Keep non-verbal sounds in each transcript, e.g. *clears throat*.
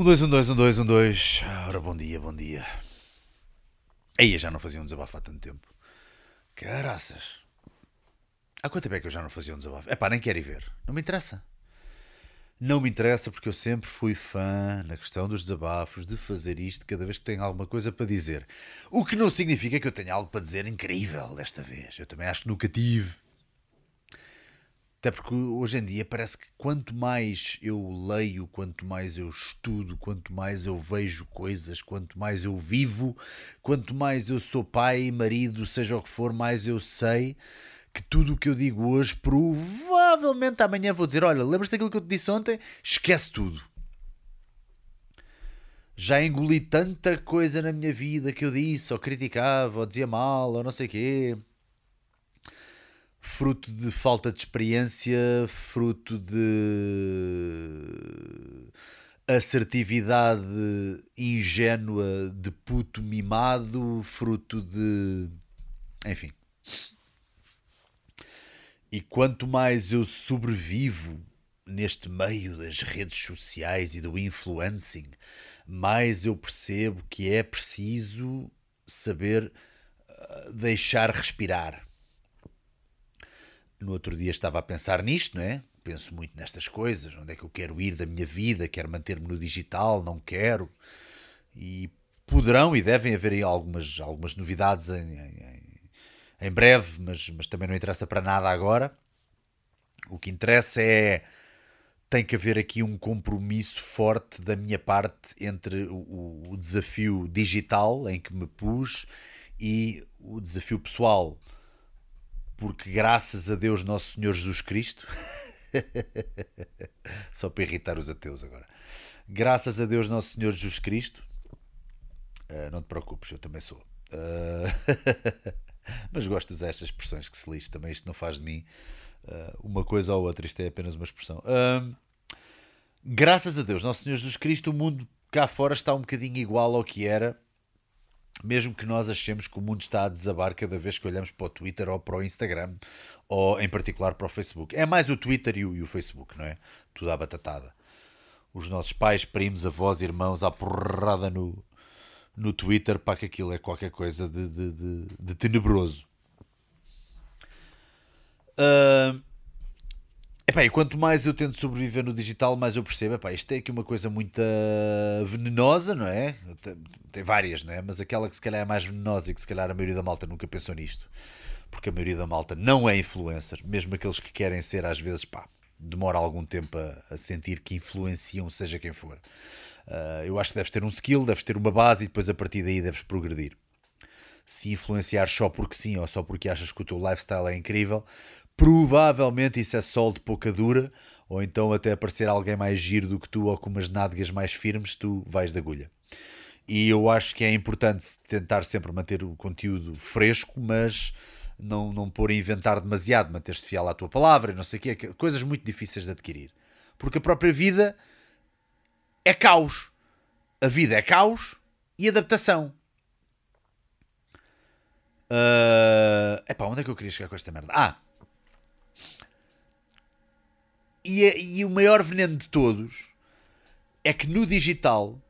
Um, dois, um, dois, um, dois, um, dois. Ora, bom dia, bom dia. Aí já não fazia um desabafo há tanto tempo. Caraças. Há quanto tempo é que eu já não fazia um desabafo? É pá, nem quero ir ver. Não me interessa. Não me interessa porque eu sempre fui fã na questão dos desabafos, de fazer isto cada vez que tenho alguma coisa para dizer. O que não significa que eu tenha algo para dizer incrível desta vez. Eu também acho que nunca tive. Até porque hoje em dia parece que quanto mais eu leio, quanto mais eu estudo, quanto mais eu vejo coisas, quanto mais eu vivo, quanto mais eu sou pai, marido, seja o que for, mais eu sei que tudo o que eu digo hoje, provavelmente amanhã vou dizer: Olha, lembras daquilo que eu te disse ontem? Esquece tudo. Já engoli tanta coisa na minha vida que eu disse, ou criticava, ou dizia mal, ou não sei o quê fruto de falta de experiência, fruto de assertividade ingênua de puto mimado, fruto de. Enfim. E quanto mais eu sobrevivo neste meio das redes sociais e do influencing, mais eu percebo que é preciso saber ah, deixar respirar no outro dia estava a pensar nisto, não é? Penso muito nestas coisas, onde é que eu quero ir da minha vida, quero manter-me no digital, não quero. E poderão e devem haver aí algumas, algumas novidades em, em, em breve, mas, mas também não interessa para nada agora. O que interessa é tem que haver aqui um compromisso forte da minha parte entre o, o, desafio digital em que me pus e o desafio pessoal porque graças a Deus Nosso Senhor Jesus Cristo, *laughs* só para irritar os ateus agora, graças a Deus Nosso Senhor Jesus Cristo, uh, não te preocupes, eu também sou. Uh, *laughs* mas gosto de usar estas expressões que se lixe, também isto não faz de mim uh, uma coisa ou outra, isto é apenas uma expressão. graças a Deus Nosso Senhor Jesus Cristo, o mundo cá fora está um bocadinho igual ao que era mesmo que nós achemos que o mundo está a desabar cada vez que olhamos para o Twitter ou para o Instagram, ou em particular para o Facebook. É mais o Twitter e o, e o Facebook, não é? Tudo à batatada. Os nossos pais, primos, avós, irmãos, à porrada no, no Twitter para que aquilo é qualquer coisa de, de, de, de tenebroso. Uh, Epá, e quanto mais eu tento sobreviver no digital, mais eu percebo, epá, isto é aqui uma coisa muito venenosa, não é? Tem, tem, várias, não é? Mas aquela que se calhar é mais venenosa e que se calhar a maioria da malta nunca pensou nisto. Porque a maioria da malta não é influencer, mesmo aqueles que querem ser, às vezes, pá, demora algum tempo a, a sentir que influenciam, seja quem for. Uh, eu acho que deves ter um skill, deves ter uma base e depois a partir daí deves progredir se influenciar só porque sim ou só porque achas que o teu lifestyle é incrível, provavelmente isso é sol de pouca dura, ou então até aparecer alguém mais giro do que tu ou com umas nádegas mais firmes, tu vais da agulha. E eu acho que é importante tentar sempre manter o conteúdo fresco, mas não, não pôr a inventar demasiado, manter-te fiel à tua palavra, não sei o quê, coisas muito difíceis de adquirir. Porque a própria vida é caos. A vida é caos e adaptação. Uh... Epá, onde é que eu queria chegar com esta merda? Ah, e, é, e o maior veneno de todos é que no digital,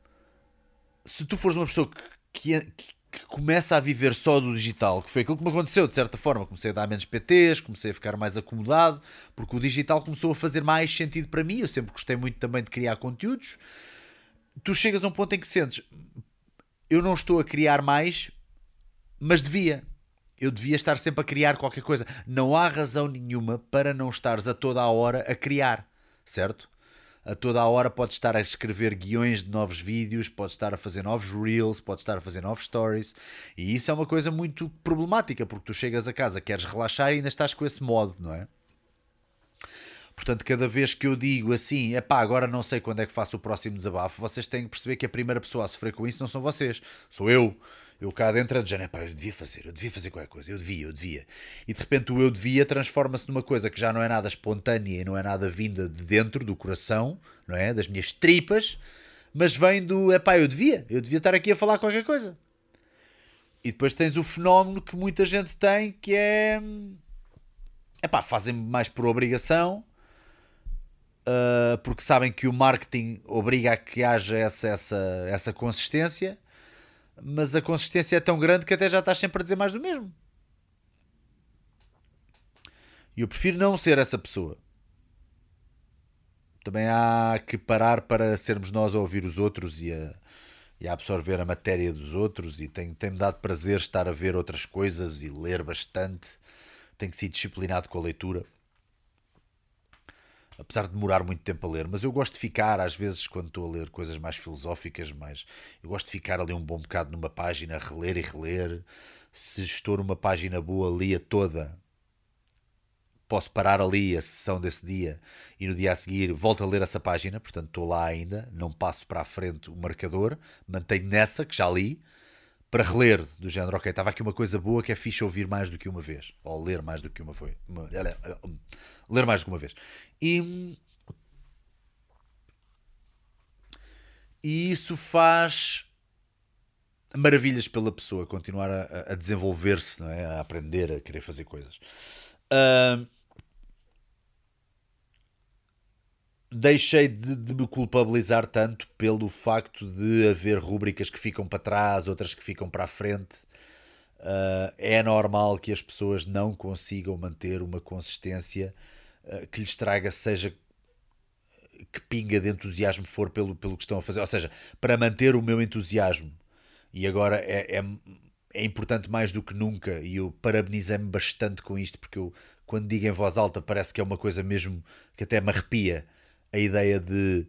se tu fores uma pessoa que, que, que, começa a viver só do digital, que foi aquilo que me aconteceu de certa forma, comecei a dar menos PTs, comecei a ficar mais acomodado, porque o digital começou a fazer mais sentido para mim. Eu sempre gostei muito também de criar conteúdos. Tu chegas a um ponto em que sentes, eu não estou a criar mais, mas devia eu devia estar sempre a criar qualquer coisa. Não há razão nenhuma para não estares a toda a hora a criar, certo? A toda a hora podes estar a escrever guiões de novos vídeos, podes estar a fazer novos reels, podes estar a fazer novos stories. E isso é uma coisa muito problemática, porque tu chegas a casa, queres relaxar e ainda estás com esse modo, não é? Portanto, cada vez que eu digo assim, é pá, agora não sei quando é que faço o próximo desabafo, vocês têm que perceber que a primeira pessoa a sofrer com isso não são vocês, sou eu. Eu cá dentro é de género, pá, eu devia fazer, eu devia fazer qualquer coisa, eu devia, eu devia. E de repente o eu devia transforma-se numa coisa que já não é nada espontânea e não é nada vinda de dentro do coração, não é? Das minhas tripas, mas vem do, é pá, eu devia, eu devia estar aqui a falar qualquer coisa. E depois tens o fenómeno que muita gente tem que é, é pá, fazem mais por obrigação uh, porque sabem que o marketing obriga a que haja essa, essa, essa consistência, mas a consistência é tão grande que até já estás sempre a dizer mais do mesmo. E eu prefiro não ser essa pessoa. Também há que parar para sermos nós a ouvir os outros e a, e a absorver a matéria dos outros. E tem-me tem dado prazer estar a ver outras coisas e ler bastante. Tenho que ser disciplinado com a leitura apesar de demorar muito tempo a ler, mas eu gosto de ficar, às vezes, quando estou a ler coisas mais filosóficas, mais eu gosto de ficar ali um bom bocado numa página, reler e reler. Se estou numa página boa, lia toda. Posso parar ali a sessão desse dia e no dia a seguir volto a ler essa página, portanto estou lá ainda, não passo para a frente o marcador, mantenho nessa que já li, para reler, do género, ok, estava aqui uma coisa boa que é fixe ouvir mais do que uma vez, ou ler mais do que uma vez, ler mais do que uma vez. E, e isso faz maravilhas pela pessoa, continuar a, a desenvolver-se, é? a aprender, a querer fazer coisas. Uh, deixei de, de, me culpabilizar tanto pelo facto de haver rúbricas que ficam para trás, outras que ficam para a frente. Uh, é normal que as pessoas não consigam manter uma consistência uh, que lhes traga, seja que pinga de entusiasmo for pelo, pelo que estão a fazer. Ou seja, para manter o meu entusiasmo. E agora é, é, é importante mais do que nunca. E eu parabenizei-me bastante com isto, porque eu, quando digo em voz alta, parece que é uma coisa mesmo que até me arrepia a ideia de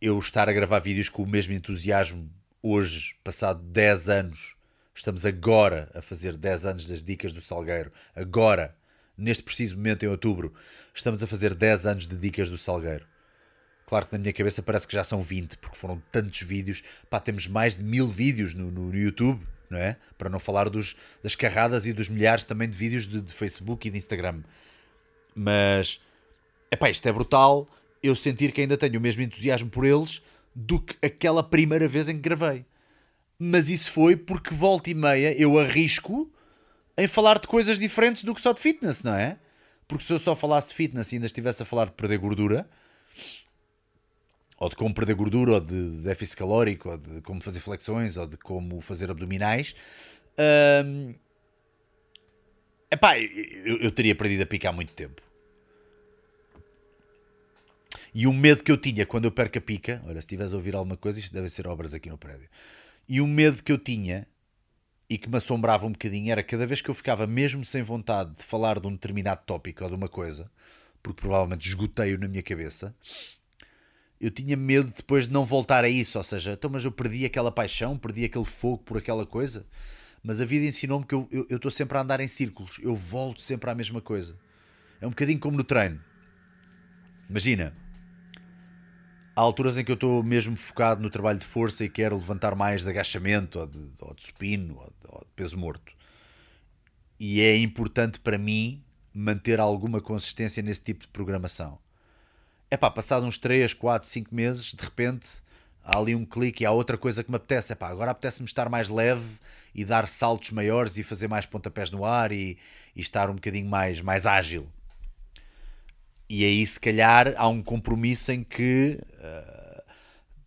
eu estar a gravar vídeos com o mesmo entusiasmo hoje, passado 10 anos. Estamos agora a fazer 10 anos das dicas do Salgueiro. Agora, neste preciso momento em outubro, estamos a fazer 10 anos de dicas do Salgueiro. Claro que na minha cabeça parece que já são 20, porque foram tantos vídeos. Pá, temos mais de mil vídeos no, no, no YouTube, não é? Para não falar dos, das carradas e dos milhares também de vídeos de, de Facebook e de Instagram. Mas epá, isto é brutal, eu sentir que ainda tenho o mesmo entusiasmo por eles do que aquela primeira vez em que gravei. Mas isso foi porque volta e meia eu arrisco em falar de coisas diferentes do que só de fitness, não é? Porque se eu só falasse de fitness e ainda estivesse a falar de perder gordura, ou de como perder gordura, ou de déficit calórico, ou de como fazer flexões, ou de como fazer abdominais, hum, epá, eu, eu teria perdido a picar há muito tempo. E o medo que eu tinha quando eu perco a pica, olha, se estiveres a ouvir alguma coisa, isto deve ser obras aqui no prédio. E o medo que eu tinha e que me assombrava um bocadinho era cada vez que eu ficava mesmo sem vontade de falar de um determinado tópico ou de uma coisa, porque provavelmente esgotei-o na minha cabeça, eu tinha medo depois de não voltar a isso. Ou seja, então, mas eu perdi aquela paixão, perdi aquele fogo por aquela coisa. Mas a vida ensinou-me que eu estou sempre a andar em círculos, eu volto sempre à mesma coisa. É um bocadinho como no treino. Imagina, há alturas em que eu estou mesmo focado no trabalho de força e quero levantar mais de agachamento ou de, ou de supino ou de, ou de peso morto. E é importante para mim manter alguma consistência nesse tipo de programação. É pá, passado uns 3, 4, 5 meses, de repente há ali um clique e há outra coisa que me apetece. É pá, agora apetece-me estar mais leve e dar saltos maiores e fazer mais pontapés no ar e, e estar um bocadinho mais, mais ágil. E aí, se calhar, há um compromisso em que uh,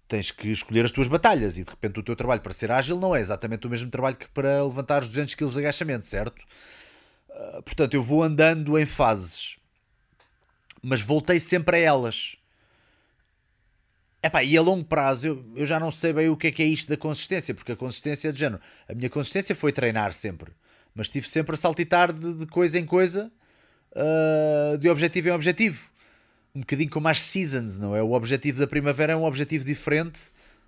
tens que escolher as tuas batalhas e de repente o teu trabalho para ser ágil não é exatamente o mesmo trabalho que para levantar os 200 kg de agachamento, certo? Uh, portanto, eu vou andando em fases, mas voltei sempre a elas. Epá, e a longo prazo eu, eu já não sei bem o que é que é isto da consistência, porque a consistência é de género. A minha consistência foi treinar sempre, mas estive sempre a saltitar de, de coisa em coisa uh, de objetivo em objetivo. Um bocadinho como as seasons, não é? O objetivo da primavera é um objetivo diferente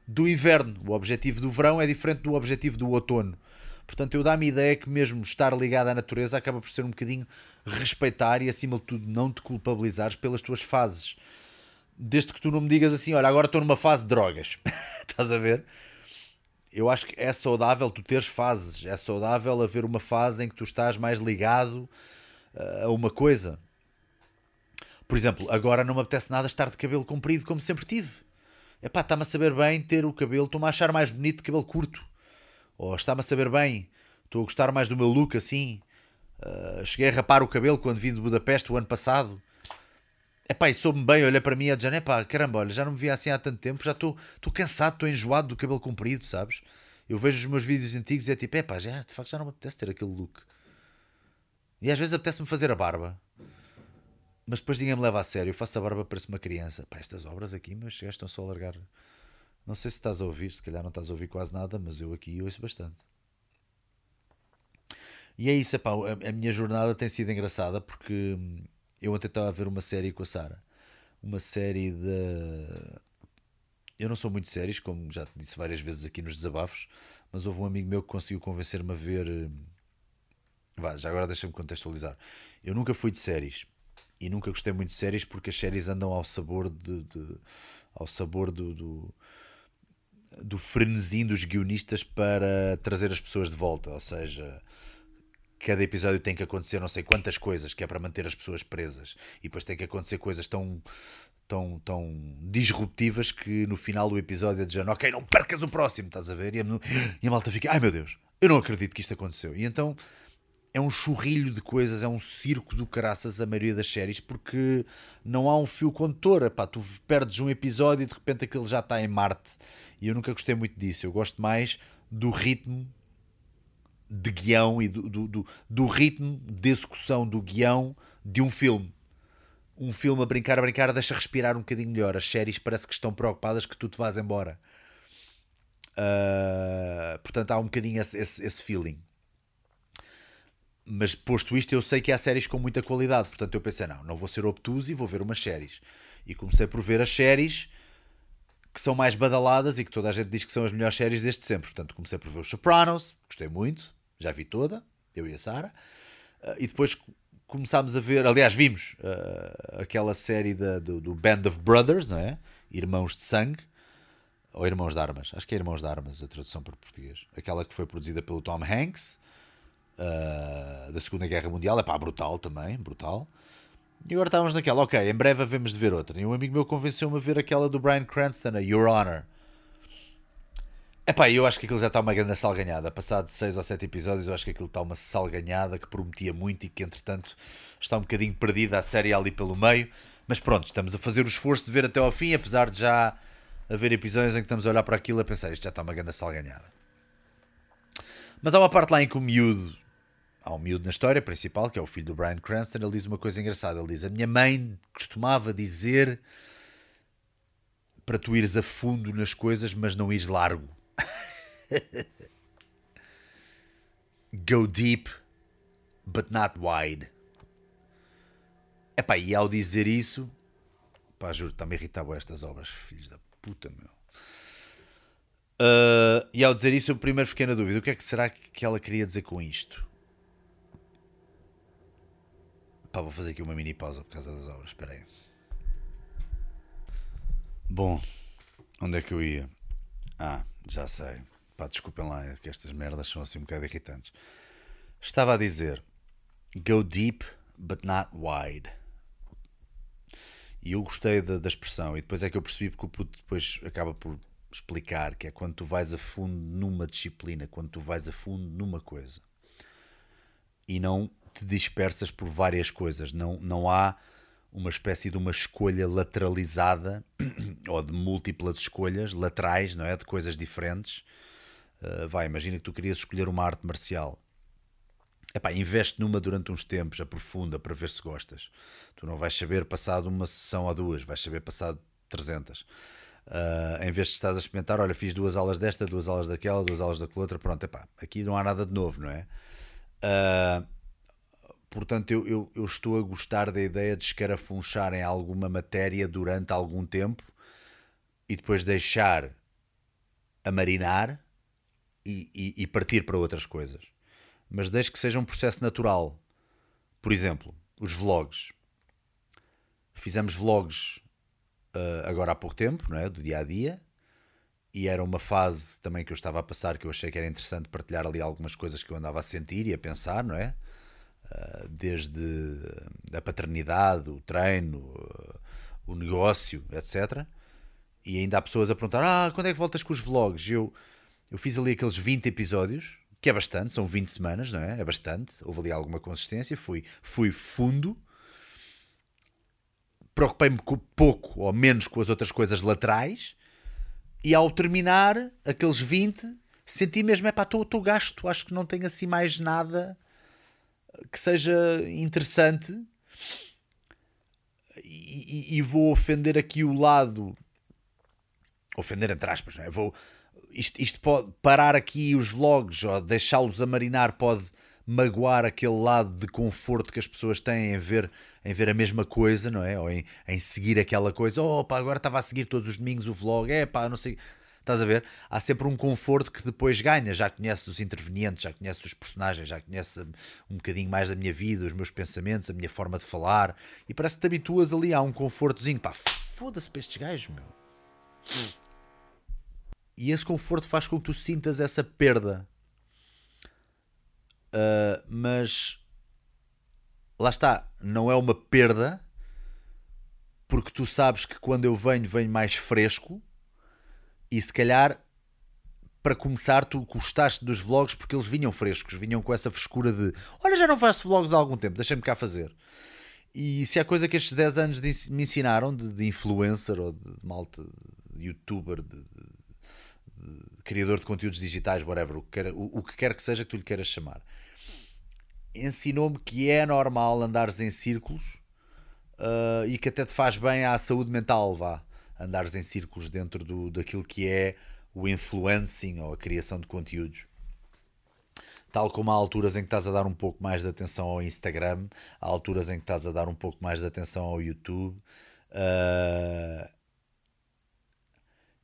do inverno. O objetivo do verão é diferente do objetivo do outono. Portanto, eu dá-me a ideia que mesmo estar ligado à natureza acaba por ser um bocadinho respeitar e, acima de tudo, não te culpabilizares pelas tuas fases. Desde que tu não me digas assim, olha, agora estou numa fase de drogas. *laughs* Estás a ver? Eu acho que é saudável tu teres fases. É saudável haver uma fase em que tu estás mais ligado a uma coisa. Por exemplo, agora não me apetece nada estar de cabelo comprido como sempre tive. Epá, está-me a saber bem ter o cabelo, estou-me a achar mais bonito de cabelo curto. Ou está-me a saber bem, estou a gostar mais do meu look assim. Uh, cheguei a rapar o cabelo quando vim de Budapeste o ano passado. Epá, e soube-me bem, olha para mim e dizendo, epá, caramba, olha, já não me via assim há tanto tempo, já estou cansado, estou enjoado do cabelo comprido, sabes? Eu vejo os meus vídeos antigos e é tipo, epá, já, de facto já não me apetece ter aquele look. E às vezes apetece-me fazer a barba. Mas depois ninguém me leva a sério, eu faço a barba, parece uma criança. Pá, estas obras aqui, mas estão só a largar. Não sei se estás a ouvir, se calhar não estás a ouvir quase nada, mas eu aqui ouço bastante. E é isso, epá, a, a minha jornada tem sido engraçada porque hum, eu ontem estava a ver uma série com a Sara. Uma série de. Eu não sou muito séries, como já te disse várias vezes aqui nos desabafos, mas houve um amigo meu que conseguiu convencer-me a ver. Vá, já agora deixa-me contextualizar. Eu nunca fui de séries e nunca gostei muito de séries porque as séries andam ao sabor de, de ao sabor do, do, do frenesim dos guionistas para trazer as pessoas de volta, ou seja, cada episódio tem que acontecer não sei quantas coisas que é para manter as pessoas presas e depois tem que acontecer coisas tão tão, tão disruptivas que no final do episódio é dizendo ok, não percas o próximo, estás a ver? E a, e a malta fica, ai meu Deus, eu não acredito que isto aconteceu. E então é um churrilho de coisas, é um circo do caraças a maioria das séries, porque não há um fio condutor. Tu perdes um episódio e de repente aquele já está em Marte. E eu nunca gostei muito disso. Eu gosto mais do ritmo de guião e do, do, do, do ritmo de execução do guião de um filme. Um filme a brincar, a brincar, deixa respirar um bocadinho melhor. As séries parece que estão preocupadas que tu te vás embora. Uh, portanto, há um bocadinho esse, esse, esse, feeling. Mas posto isto, eu sei que há séries com muita qualidade. Portanto, eu pensei, não, não vou ser obtuso e vou ver umas séries. E comecei por ver as séries que são mais badaladas e que toda a gente diz que são as melhores séries desde sempre. Portanto, comecei por ver os Sopranos, gostei muito, já vi toda, eu e a Sara. Uh, e depois começámos a ver, aliás, vimos uh, aquela série da, do, do, Band of Brothers, não é? Irmãos de Sangue, ou Irmãos de Armas, acho que é Irmãos de Armas a tradução para português. Aquela que foi produzida pelo Tom Hanks, uh, da Segunda Guerra Mundial, é pá, brutal também, brutal. E agora estávamos naquela, ok, em breve havemos de ver outra. E um amigo meu convenceu-me a ver aquela do Brian Cranston, a Your Honor. Epá, eu acho que aquilo já está uma grande salganhada. Passado 6 ou 7 episódios, eu acho que aquilo está uma salganhada que prometia muito e que, entretanto, está um bocadinho perdida a série ali pelo meio. Mas pronto, estamos a fazer o esforço de ver até ao fim, apesar de já haver episódios em que estamos a olhar para aquilo a pensar isto já está uma grande salganhada. Mas há uma parte lá em que o miúdo há um miúdo na história principal, que é o filho do Brian Cranston, ele diz uma coisa engraçada. Ele diz: A minha mãe costumava dizer para tu ires a fundo nas coisas, mas não ires largo. *laughs* Go deep, but not wide. Epá, e ao dizer isso, pá, juro, está-me a irritar estas obras, filhos da puta, meu. Uh, e ao dizer isso, eu primeiro fiquei na dúvida: o que é que será que ela queria dizer com isto? Pá, vou fazer aqui uma mini pausa por causa das obras. Espera aí. Bom, onde é que eu ia? Ah, já sei. Pá, desculpem lá, é que estas merdas são assim um bocado irritantes. Estava a dizer: Go deep, but not wide. E eu gostei da, da expressão. E depois é que eu percebi porque o puto depois acaba por explicar que é quando tu vais a fundo numa disciplina, quando tu vais a fundo numa coisa. E não te dispersas por várias coisas. Não, não há uma espécie de uma escolha lateralizada *clears throat* ou de múltiplas escolhas laterais, não é? De coisas diferentes. Uh, vai, imagina que tu querias escolher uma arte marcial. Epá, investe numa durante uns tempos, aprofunda para ver se gostas. Tu não vais saber passado uma sessão ou duas, vais saber passado 300. Uh, em vez de estás a experimentar, olha, fiz duas aulas desta, duas aulas daquela, duas aulas daquela outra, pronto, epá, aqui não há nada de novo, não é? Uh, Portanto, eu, eu, eu, estou a gostar da ideia de escarafunchar em alguma matéria durante algum tempo e depois deixar a marinar e, e, e partir para outras coisas. Mas desde que seja um processo natural. Por exemplo, os vlogs. Fizemos vlogs uh, agora há pouco tempo, não é? do dia a dia, e era uma fase também que eu estava a passar que eu achei que era interessante partilhar ali algumas coisas que eu andava a sentir e a pensar, não é? Ah, desde a paternidade, o treino, o negócio, etc. E ainda há pessoas a perguntar: Ah, quando é que voltas com os vlogs? Eu, eu fiz ali aqueles 20 episódios, que é bastante, são 20 semanas, não é? É bastante. Houve ali alguma consistência, fui, fui fundo. preocupei-me pouco ou menos com as outras coisas laterais e ao terminar aqueles 20 senti mesmo, é pá, estou gasto, acho que não tenho assim mais nada que seja interessante e, e, vou ofender aqui o lado ofender entre aspas, não é? Vou, isto, isto pode parar aqui os vlogs ou deixá-los a marinar pode magoar aquele lado de conforto que as pessoas têm em ver, em ver a mesma coisa, não é? Ou em, em seguir aquela coisa. Oh, pá, agora estava a seguir todos os domingos o vlog. É, pá, não sei. Estás a ver? Há sempre um conforto que depois ganha. Já conheces os intervenientes, já conheces os personagens, já conheces um bocadinho mais da minha vida, os meus pensamentos, a minha forma de falar. E parece que te habituas ali a um confortozinho. Pá, foda-se para estes gajos, meu. E esse conforto faz com que tu sintas essa perda Uh, mas lá está, não é uma perda, porque tu sabes que quando eu venho, venho mais fresco e se calhar para começar, tu gostaste dos vlogs porque eles vinham frescos, vinham com essa frescura de olha, já não faço vlogs há algum tempo, deixa-me cá fazer. E se há coisa que estes 10 anos de, me ensinaram de, de, influencer ou de, de malta, de youtuber, de, criador de conteúdos digitais, whatever, o que, quer, o, o que quer que seja que tu lhe queiras chamar, ensinou-me que é normal andares em círculos uh, e que até te faz bem à saúde mental, vá, andares em círculos dentro do, daquilo que é o influencing ou a criação de conteúdos. Tal como há alturas em que estás a dar um pouco mais de atenção ao Instagram, há alturas em que estás a dar um pouco mais de atenção ao YouTube. Uh,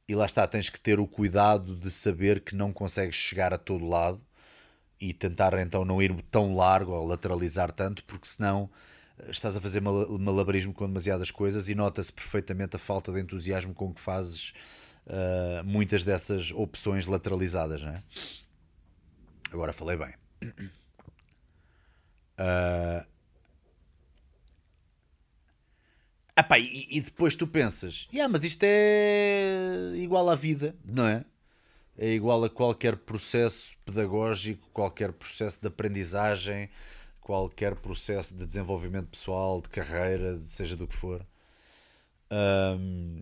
e lá está, tens que ter o cuidado de saber que não consegues chegar a todo lado e tentar então não ir tão largo ou lateralizar tanto, porque senão estás a fazer malabarismo com demasiadas coisas e nota-se perfeitamente a falta de entusiasmo com que fazes uh, muitas dessas opções lateralizadas, não é? Agora falei bem. Uh... *coughs* Epá, e, e depois tu pensas, yeah, mas isto é igual à vida, não é? é igual a qualquer processo pedagógico, qualquer processo de aprendizagem, qualquer processo de desenvolvimento pessoal, de carreira, seja do que for. Um,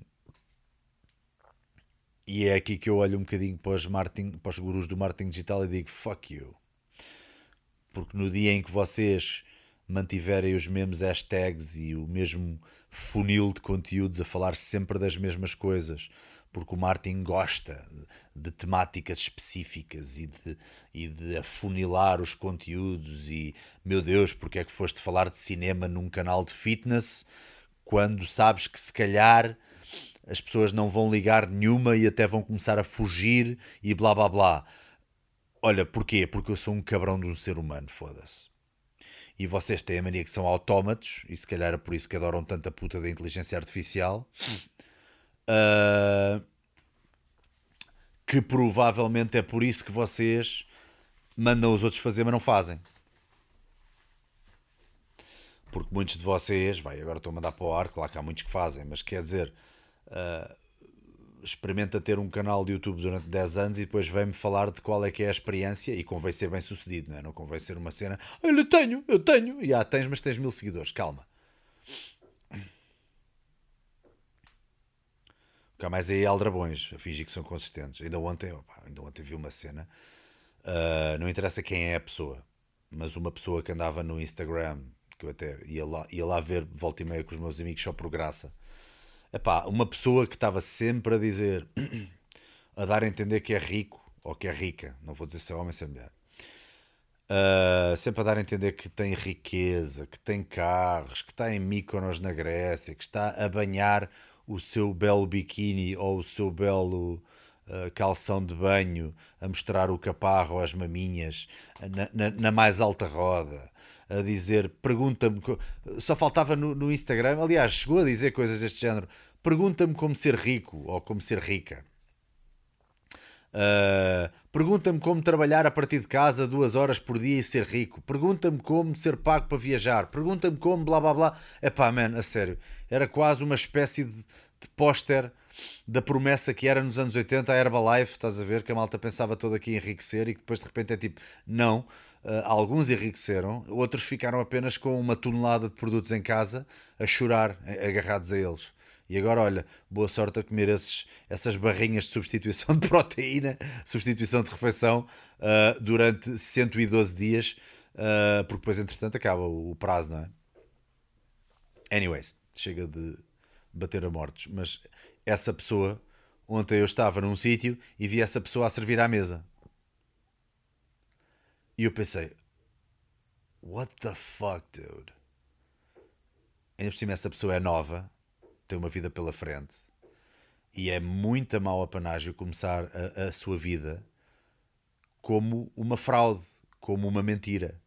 e é aqui que eu olho um bocadinho para os, marketing, para os gurus do marketing digital e digo fuck you. Porque no dia em que vocês mantiverem os mesmos hashtags e o mesmo funil de conteúdos a falar sempre das mesmas coisas, porque o Martin gosta de temáticas específicas e de, e de afunilar os conteúdos e meu Deus, porque é que foste falar de cinema num canal de fitness quando sabes que se calhar as pessoas não vão ligar nenhuma e até vão começar a fugir e blá blá blá. Olha, porquê? Porque eu sou um cabrão de um ser humano, foda-se. E vocês têm a mania que são autómatos, e se calhar é por isso que adoram tanta puta da inteligência artificial. Uh, que provavelmente é por isso que vocês mandam os outros fazer, mas não fazem. Porque muitos de vocês, vai, agora estou a mandar para o ar, claro que há muitos que fazem, mas quer dizer, uh, experimenta ter um canal de YouTube durante 10 anos e depois vem-me falar de qual é que é a experiência e convém ser bem sucedido, não é? Não convém ser uma cena, olha, tenho, eu tenho, e ah, tens, mas tens mil seguidores, calma. Há mais aí aldrabões a fingir que são consistentes. Ainda ontem, opa, ainda ontem vi uma cena, uh, não interessa quem é a pessoa, mas uma pessoa que andava no Instagram, que eu até ia lá, ia lá ver volta e meia com os meus amigos só por graça. Epá, uma pessoa que estava sempre a dizer, *clears throat* a dar a entender que é rico ou que é rica, não vou dizer se é homem ou se é mulher. Uh, sempre a dar a entender que tem riqueza, que tem carros, que está em Mykonos na Grécia, que está a banhar o seu belo biquíni ou o seu belo uh, calção de banho a mostrar o caparro às maminhas na, na, na mais alta roda a dizer pergunta-me só faltava no, no, Instagram. Aliás chegou a dizer coisas deste género. Pergunta-me como ser rico ou como ser rica Uh, pergunta-me como trabalhar a partir de casa duas horas por dia e ser rico. Pergunta-me como ser pago para viajar. Pergunta-me como blá blá blá. É pá, man, a sério. Era quase uma espécie de, de póster da promessa que era nos anos 80 a Herbalife, estás a ver? Que a malta pensava toda aqui enriquecer e que depois de repente é tipo, não. Uh, alguns enriqueceram, outros ficaram apenas com uma tonelada de produtos em casa a chorar, agarrados a eles. E agora, olha, boa sorte a comer esses, essas barrinhas de substituição *laughs* de proteína, substituição de refeição, uh, durante 112 dias, uh, porque depois, entretanto, acaba o, o prazo, não é? Anyways, chega de bater a mortos. Mas essa pessoa, ontem eu estava num sítio e vi essa pessoa a servir à mesa. E eu pensei, what the fuck, dude? Ainda por cima, essa pessoa é nova tem uma vida pela frente e é muito mau apanágio começar a, a sua vida como uma fraude, como uma mentira.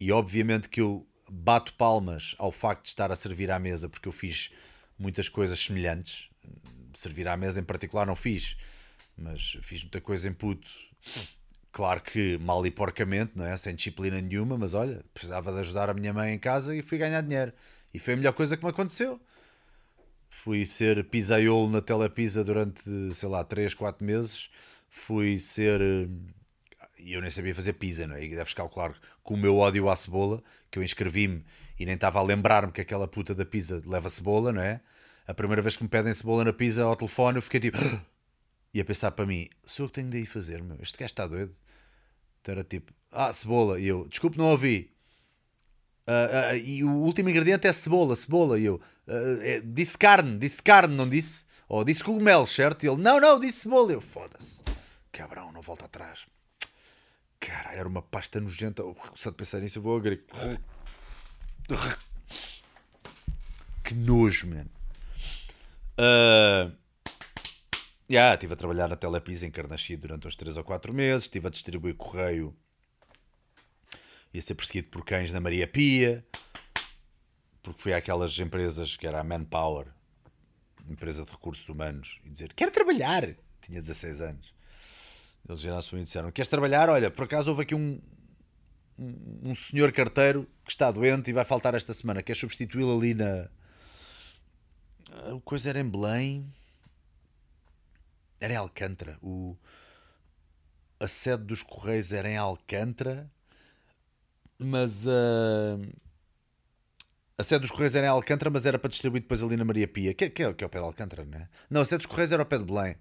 E obviamente que eu bato palmas ao facto de estar a servir à mesa, porque eu fiz muitas coisas semelhantes. Servir à mesa em particular não fiz, mas fiz muita coisa em puto. Claro que mal e porcamente, não é? Sem disciplina nenhuma, mas olha, precisava de ajudar a minha mãe em casa e fui ganhar dinheiro. E foi a melhor coisa que me aconteceu. Fui ser pisaiolo na Telepisa durante, sei lá, 3, 4 meses. Fui ser. E eu nem sabia fazer pizza, não é? E deves calcular com o meu ódio à cebola, que eu inscrevi-me e nem estava a lembrar-me que aquela puta da pizza leva cebola, não é? A primeira vez que me pedem cebola na pizza ao telefone, eu fiquei tipo. *gasps* E a pensar para mim, sou eu que tenho de ir fazer, meu. Este gajo está doido. Então era tipo, ah, cebola. E eu, desculpe, não ouvi. Uh, e o último ingrediente é cebola, cebola. E eu uh, disse carne, disse carne, não disse? Ou disse cogumelo, certo? E ele, não, não, disse cebola. Eu, foda-se, cabrão, não volta atrás. Cara, era uma pasta nojenta. Só de pensar nisso, eu vou agregar. Que nojo, mano. Uh, yeah, estive a trabalhar na Telepisa em Carnachide durante uns 3 ou 4 meses. Estive a distribuir correio ia ser perseguido por cães na Maria Pia, porque fui àquelas empresas que era a Manpower, empresa de recursos humanos, e dizer: Quero trabalhar! Tinha 16 anos. Eles vieram-se para mim e disseram: Queres trabalhar? Olha, por acaso houve aqui um, um, um senhor carteiro que está doente e vai faltar esta semana. Queres substituí-lo ali na. A coisa era em Belém. Era em Alcântara. O... A sede dos Correios era em Alcântara mas uh, a sede dos Correios era em Alcântara, mas era para distribuir depois ali na Maria Pia, que, que, é, que é o pé de Alcântara, não é? Não, a sede dos Correios era ao pé de Belém.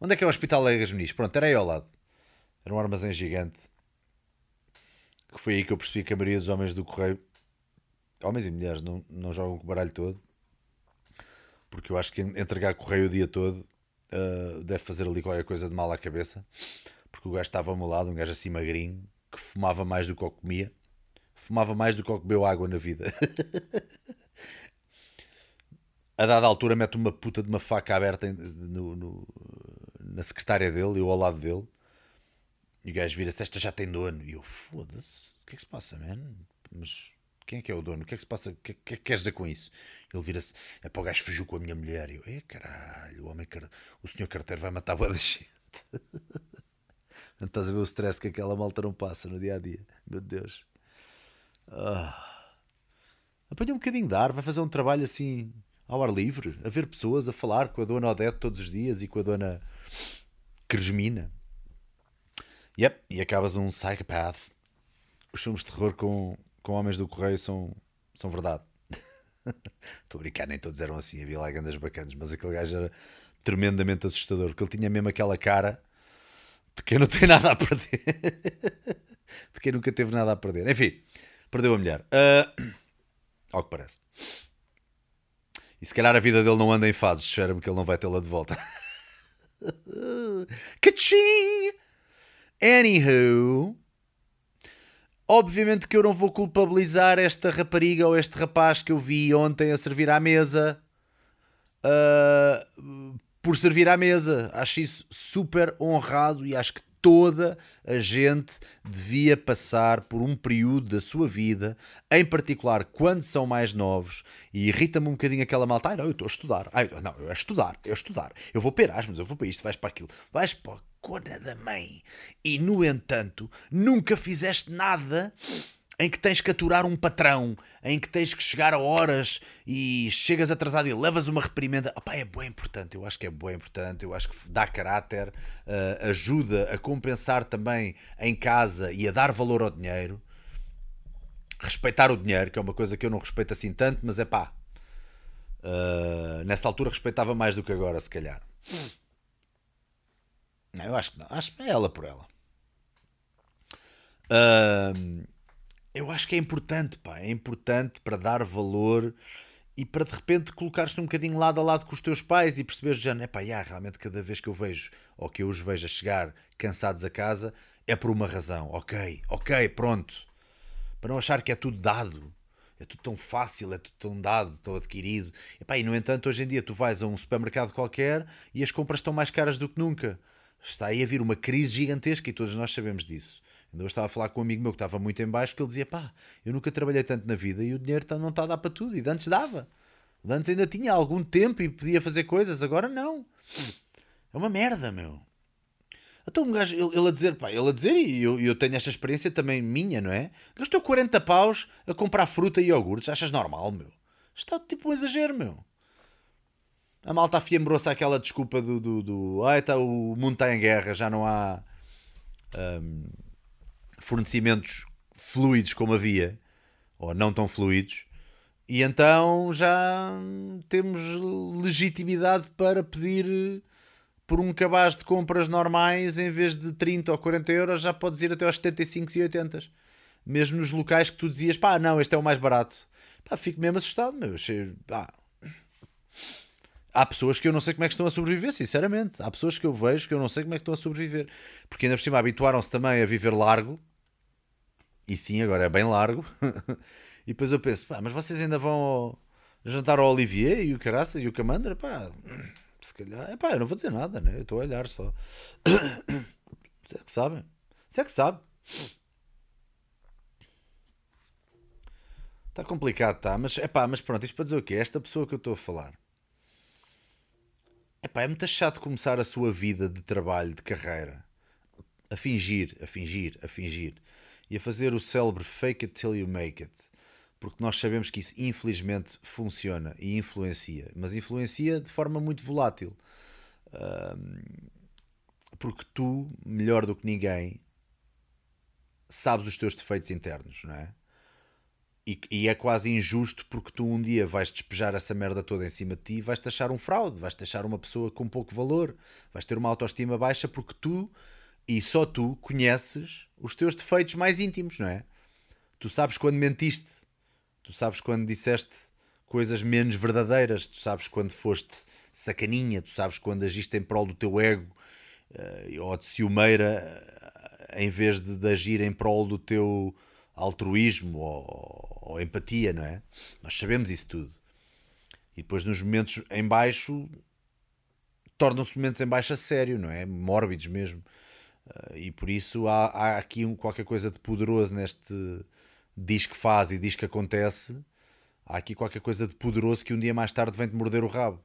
Onde é que é o Hospital Legas Muniz? Pronto, era aí ao lado. Era um armazém gigante. Que foi aí que eu percebi que a maioria dos homens do Correio, homens e mulheres, não, não jogam com o baralho todo. Porque eu acho que entregar correio o dia todo uh, deve fazer ali qualquer coisa de mal à cabeça. Porque o gajo estava ao um gajo assim magrinho, que fumava mais do que eu comia fumava mais do que bebeu água na vida. *laughs* a dada altura mete uma puta de uma faca aberta no, no, na secretária dele, eu ao lado dele. E o gajo vira-se, esta já tem dono. E eu, foda-se, o que é que se passa, man? Mas quem é que é o dono? O que é que se passa? O que, é que, que queres dizer com isso? Ele vira-se, é para o gajo fugiu com a minha mulher. E eu, é caralho, o homem, o senhor carteiro vai matar boa da gente. *laughs* Estás a ver o stress que aquela malta não passa no dia a dia. Meu Deus. Ah. Apanha um bocadinho de ar, vai fazer um trabalho assim ao ar livre, a ver pessoas, a falar com a dona Odete todos os dias e com a dona Cresmina. Yep, e acabas um psychopath. Os filmes de terror com, com homens do correio são, são verdade. *laughs* Estou a brincar, nem todos eram assim, havia lá grandes bacanas, mas aquele gajo era tremendamente assustador, porque ele tinha mesmo aquela cara de quem não tem *laughs* nada a perder. de quem nunca teve nada a perder. Enfim, Perdeu a mulher. Uh, *clears throat* ao que parece. E se calhar a vida dele não anda em fases. Cheira-me que ele não vai tê-la de volta. *laughs* Caching! Anywho. Obviamente que eu não vou culpabilizar esta rapariga ou este rapaz que eu vi ontem a servir à mesa uh, por servir à mesa. Acho isso super honrado e acho que toda a gente devia passar por um período da sua vida, em particular quando são mais novos, e irrita-me um bocadinho aquela malta, ai não, eu estou a estudar, ai não, eu a estudar, eu a estudar, eu vou para Erasmus, eu vou para isto, vais para aquilo, vais para a cona da mãe, e no entanto, nunca fizeste nada em que tens que aturar um patrão, em que tens que chegar a horas e chegas atrasado e levas uma reprimenda, opá, é bem importante, eu acho que é bem importante, eu acho que dá caráter, uh, ajuda a compensar também em casa e a dar valor ao dinheiro, respeitar o dinheiro, que é uma coisa que eu não respeito assim tanto, mas é pá, uh, nessa altura respeitava mais do que agora, se calhar. Não, eu acho que não, acho que é ela por ela. Uh, eu acho que é importante, pá, é importante para dar valor e para de repente colocares-te um bocadinho lado a lado com os teus pais e perceberes já, é pá, realmente cada vez que eu vejo ou que eu os vejo a chegar cansados a casa é por uma razão, ok, ok, pronto, para não achar que é tudo dado, é tudo tão fácil, é tudo tão dado, tão adquirido. E, pá, e no entanto, hoje em dia tu vais a um supermercado qualquer e as compras estão mais caras do que nunca. Está aí a vir uma crise gigantesca e todos nós sabemos disso. Ainda hoje estava a falar com um amigo meu que estava muito em baixo, que ele dizia: pá, eu nunca trabalhei tanto na vida e o dinheiro tá, não está a dar para tudo. E de antes dava. De antes ainda tinha algum tempo e podia fazer coisas, agora não. É uma merda, meu. Então um gajo, ele, ele a dizer, pá, ele a dizer, e eu, eu tenho esta experiência também minha, não é? Gastou 40 paus a comprar fruta e iogurtes, achas normal, meu? Está tipo um exagero, meu. A malta afiembrou-se àquela desculpa do, do, do ah, tá, o mundo está em guerra, já não há. Um, fornecimentos fluidos como havia, ou não tão fluidos, e então já temos legitimidade para pedir por um cabaz de compras normais, em vez de 30 ou 40 euros, já podes ir até aos 75 e 80. Mesmo nos locais que tu dizias, pá, não, este é o mais barato. Pá, fico mesmo assustado, meu. Pá. Há pessoas que eu não sei como é que estão a sobreviver, sinceramente. Há pessoas que eu vejo que eu não sei como é que estão a sobreviver. Porque ainda por cima habituaram-se também a viver largo e sim, agora é bem largo. *laughs* e depois eu penso, pá, mas vocês ainda vão jantar ao Olivier e o Caraça e o Camandra? Pá, se calhar. É pá, eu não vou dizer nada, né? Eu estou a olhar só. *coughs* Você é que sabe. Você é que sabe. Está complicado, tá? Mas, epá, mas pronto, isto para dizer o quê? Esta pessoa que eu estou a falar. Epá, é muito chato começar a sua vida de trabalho, de carreira, a fingir, a fingir, a fingir e a fazer o célebre fake it till you make it. Porque nós sabemos que isso infelizmente funciona e influencia, mas influencia de forma muito volátil. porque tu, melhor do que ninguém, sabes os teus defeitos internos, não é? E, e, é quase injusto porque tu um dia vais despejar essa merda toda em cima de ti e vais-te achar um fraude, vais-te achar uma pessoa com pouco valor, vais ter uma autoestima baixa porque tu e só tu conheces os teus defeitos mais íntimos, não é? Tu sabes quando mentiste, tu sabes quando disseste coisas menos verdadeiras, tu sabes quando foste sacaninha, tu sabes quando agiste em prol do teu ego uh, ou de ciumeira uh, em vez de, de, agir em prol do teu altruísmo ou, ou empatia, não é? Nós sabemos isso tudo. E depois nos momentos em baixo tornam-se momentos em baixo a sério, não é? Mórbidos mesmo. Uh, e por isso há, há aqui um, qualquer coisa de poderoso neste diz que faz e diz que acontece. Há aqui qualquer coisa de poderoso que um dia mais tarde vem-te morder o rabo.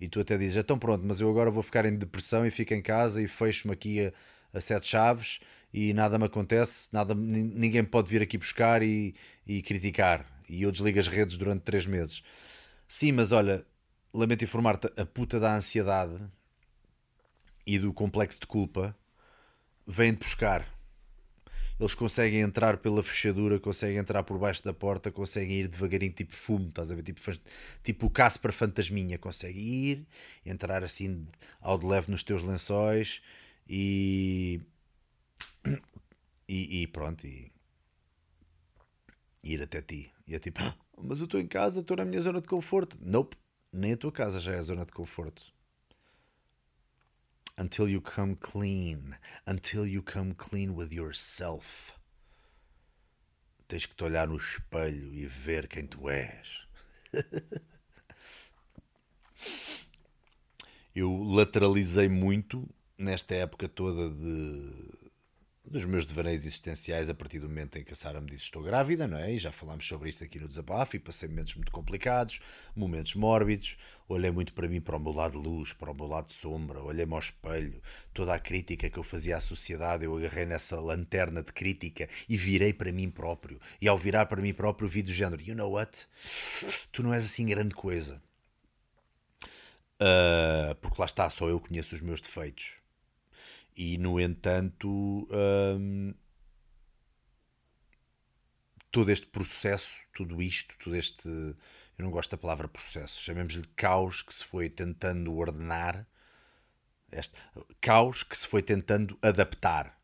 E tu até dizes, então pronto, mas eu agora vou ficar em depressão e fico em casa e fecho-me aqui a, a, sete chaves e nada me acontece, nada, ninguém pode vir aqui buscar e, e criticar. E eu desligo as redes durante três meses. Sim, mas olha, lamento informar-te, a puta da ansiedade e do complexo de culpa vêm-te buscar. Eles conseguem entrar pela fechadura, conseguem entrar por baixo da porta, conseguem ir devagarinho, tipo fumo, estás a ver? Tipo, tipo o Casper Fantasminha, consegue ir, entrar assim ao de leve nos teus lençóis e. E, e pronto, e, ir até ti. E é tipo, ah, mas eu estou em casa, estou na minha zona de conforto. Nope, nem a tua casa já é a zona de conforto until you come clean, until you come clean with yourself. Tens que te olhar no espelho e ver quem tu és. *laughs* Eu lateralizei muito nesta época toda de, dos meus devaneios existenciais a partir do momento em que a Sara me disse estou grávida, não é? E já falámos sobre isto aqui no desabafo e passei momentos muito complicados, momentos mórbidos, olhei muito para mim, para o meu lado de luz, para o meu lado de sombra, olhei-me ao espelho, toda a crítica que eu fazia à sociedade, eu agarrei nessa lanterna de crítica e virei para mim próprio. E ao virar para mim próprio vi do género, you know what? Tu não és assim grande coisa. Uh, porque lá está, só eu conheço os meus defeitos e, no entanto, hum, todo este processo, tudo isto, todo este. Eu não gosto da palavra processo, chamemos-lhe caos que se foi tentando ordenar, este caos que se foi tentando adaptar,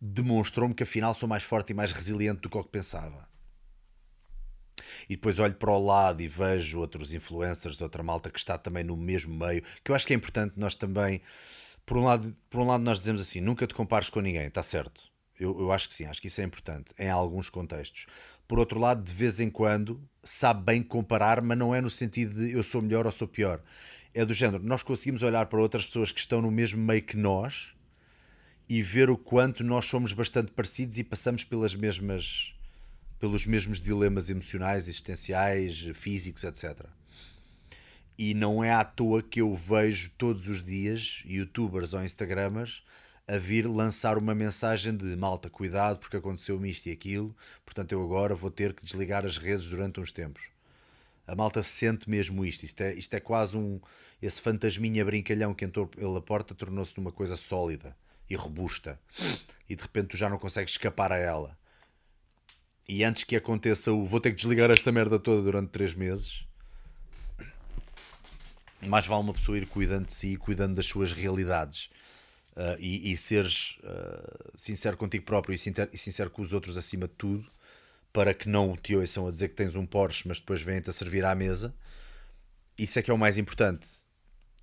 demonstrou-me que afinal sou mais forte e mais resiliente do que o que pensava. E depois olho para o lado e vejo outros influencers, outra malta que está também no mesmo meio, que eu acho que é importante nós também por um lado, por um lado nós dizemos assim, nunca te compares com ninguém, está certo. Eu, eu acho que sim, acho que isso é importante, em alguns contextos. Por outro lado, de vez em quando, sabe bem comparar, mas não é no sentido de eu sou melhor ou sou pior. É do género, nós conseguimos olhar para outras pessoas que estão no mesmo meio que nós e ver o quanto nós somos bastante parecidos e passamos pelas mesmas pelos mesmos dilemas emocionais, existenciais, físicos, etc. E não é à toa que eu vejo todos os dias youtubers ou instagramers a vir lançar uma mensagem de malta, cuidado porque aconteceu-me isto e aquilo, portanto eu agora vou ter que desligar as redes durante uns tempos. A malta sente mesmo isto. Isto é, isto é quase um. Esse fantasminha brincalhão que entrou pela porta tornou-se numa coisa sólida e robusta. E de repente tu já não consegues escapar a ela. E antes que aconteça o vou ter que desligar esta merda toda durante três meses, mais vale uma pessoa ir cuidando de si, cuidando das suas realidades. Uh, e, e, seres uh, sincero contigo próprio e sincero, e sincero, com os outros acima de tudo, para que não te ouçam a dizer que tens um Porsche, mas depois vêm-te a servir à mesa. Isso é que é o mais importante.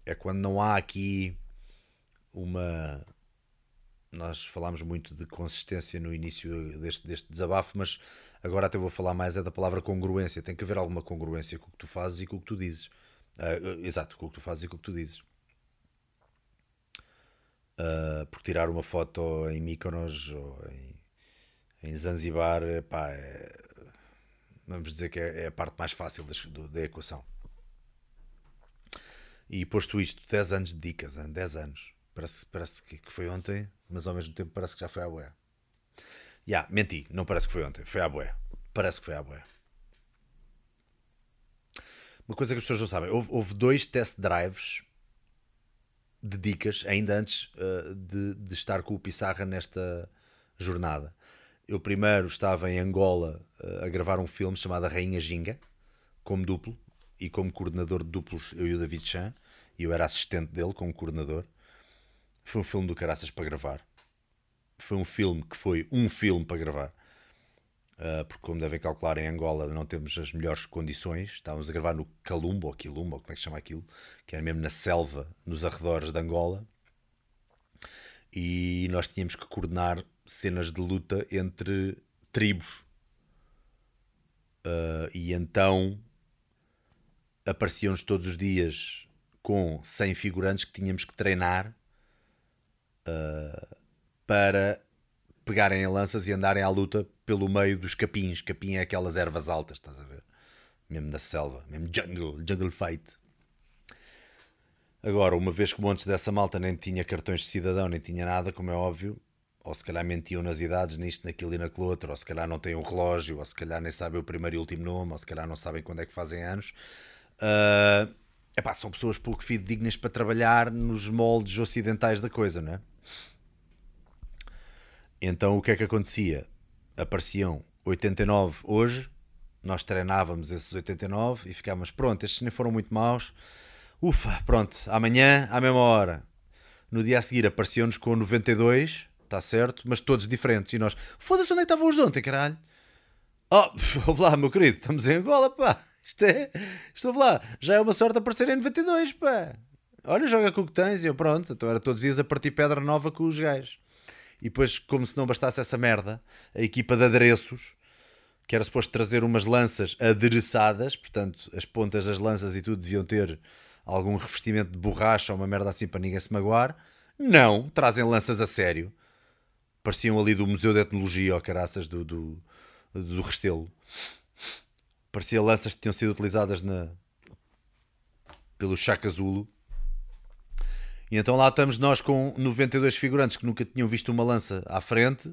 É quando não há aqui uma. Nós falámos muito de consistência no início deste, deste desabafo, mas agora até vou falar mais é da palavra congruência. Tem que haver alguma congruência com o que tu fazes e com o que tu dizes. Uh, exato, com o que tu fazes e com o que tu dizes. Uh, por tirar uma foto em Mykonos ou em, em Zanzibar, pá, é, vamos dizer que é, é, a parte mais fácil das, do, da equação. E posto isto, 10 anos de dicas, 10 anos. Parece, parece que, que, foi ontem, mas ao mesmo tempo parece que já foi à boé. Já, yeah, menti, não parece que foi ontem, foi à boé. Parece que foi à boé. Uma coisa que as pessoas não sabem: houve, houve dois test drives de dicas, ainda antes uh, de, de, estar com o Pissarra nesta jornada. Eu primeiro estava em Angola uh, a gravar um filme chamado A Rainha Ginga, como duplo, e como coordenador de duplos, eu e o David Chan, e eu era assistente dele como coordenador. Foi um filme do caraças para gravar. Foi um filme que foi um filme para gravar. Uh, porque, como devem calcular, em Angola não temos as melhores condições. Estávamos a gravar no Calumbo, ou Quilumbo, como é que chama aquilo, que era mesmo na selva, nos arredores de Angola. E nós tínhamos que coordenar cenas de luta entre tribos. Uh, e então apareciam-nos todos os dias com 100 figurantes que tínhamos que treinar uh, para pegarem em lanças e andarem à luta pelo meio dos capins. Capim é aquelas ervas altas, estás a ver? Mesmo na selva, mesmo jungle, jungle fight. Agora, uma vez que antes dessa malta nem tinha cartões de cidadão, nem tinha nada, como é óbvio, ou se calhar mentiam nas idades, nisto, naquilo e naquilo outro, ou se calhar não têm um relógio, ou se calhar nem sabem o primeiro e último nome, ou se calhar não sabem quando é que fazem anos. Uh, epá, são pessoas pouco fidedignas para trabalhar nos moldes ocidentais da coisa, não é? Então o que é que acontecia? Apareciam 89 hoje, nós treinávamos esses 89 e ficávamos, pronto, estes nem foram muito maus. Ufa, pronto, amanhã, à mesma hora. No dia a seguir apareciam-nos com 92, está certo, mas todos diferentes. E nós, foda-se, onde é que estavam os de ontem, caralho? Oh, lá, meu querido, estamos em Angola, pá. Isto é, estou lá, já é uma sorte aparecer em 92, pá. Olha, joga com o que tens e eu, pronto, então era todos os dias a partir pedra nova com os gajos. E depois, como se não bastasse essa merda, a equipa de adereços, que era suposto trazer umas lanças adereçadas, portanto, as pontas das lanças e tudo deviam ter algum revestimento de borracha ou uma merda assim para ninguém se magoar. Não, trazem lanças a sério. pareciam ali do Museu de Etnologia ou caraças do, do, do Restelo. Parecia lanças que tinham sido utilizadas na, pelo Chaka Zulu. E então lá estamos nós com 92 figurantes que nunca tinham visto uma lança à frente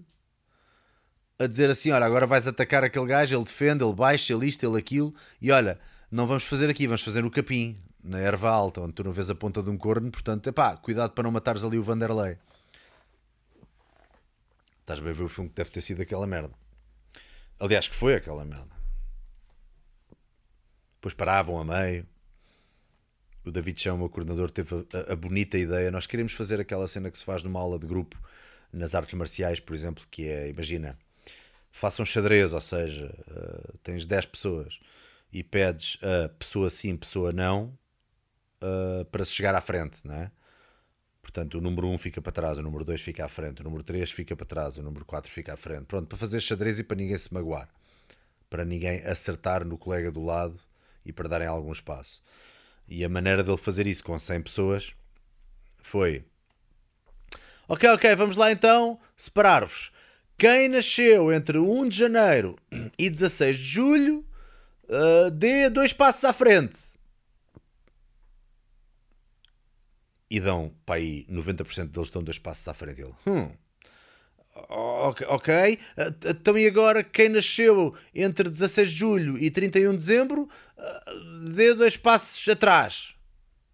a dizer assim: olha, agora vais atacar aquele gajo, ele defende, ele baixa, ele isto, ele aquilo, e olha, não vamos fazer aqui, vamos fazer no capim, na erva alta, onde tu não vês a ponta de um corno, portanto, epá, cuidado para não matares ali o Vanderlei. Estás bem a ver o filme que deve ter sido aquela merda. Aliás, que foi aquela merda. Depois paravam a meio. O David Chão, o meu coordenador, teve a, a, bonita ideia. Nós queremos fazer aquela cena que se faz numa aula de grupo nas artes marciais, por exemplo, que é, imagina, façam xadrez, ou seja, uh, tens 10 pessoas e pedes a pessoa sim, pessoa não, uh, para se chegar à frente, não é? Portanto, o número 1 fica para trás, o número 2 fica à frente, o número 3 fica para trás, o número 4 fica à frente. Pronto, para fazer xadrez e para ninguém se magoar. Para ninguém acertar no colega do lado e para darem algum espaço. E a maneira dele fazer isso com 100 pessoas foi: Ok, ok, vamos lá então separar-vos. Quem nasceu entre 1 de janeiro e 16 de julho, uh, dê dois passos à frente. E dão para aí 90% deles dão dois passos à frente. Ele, hum, Ok, ok. Então e agora quem nasceu entre 16 de julho e 31 de dezembro dê dois passos atrás.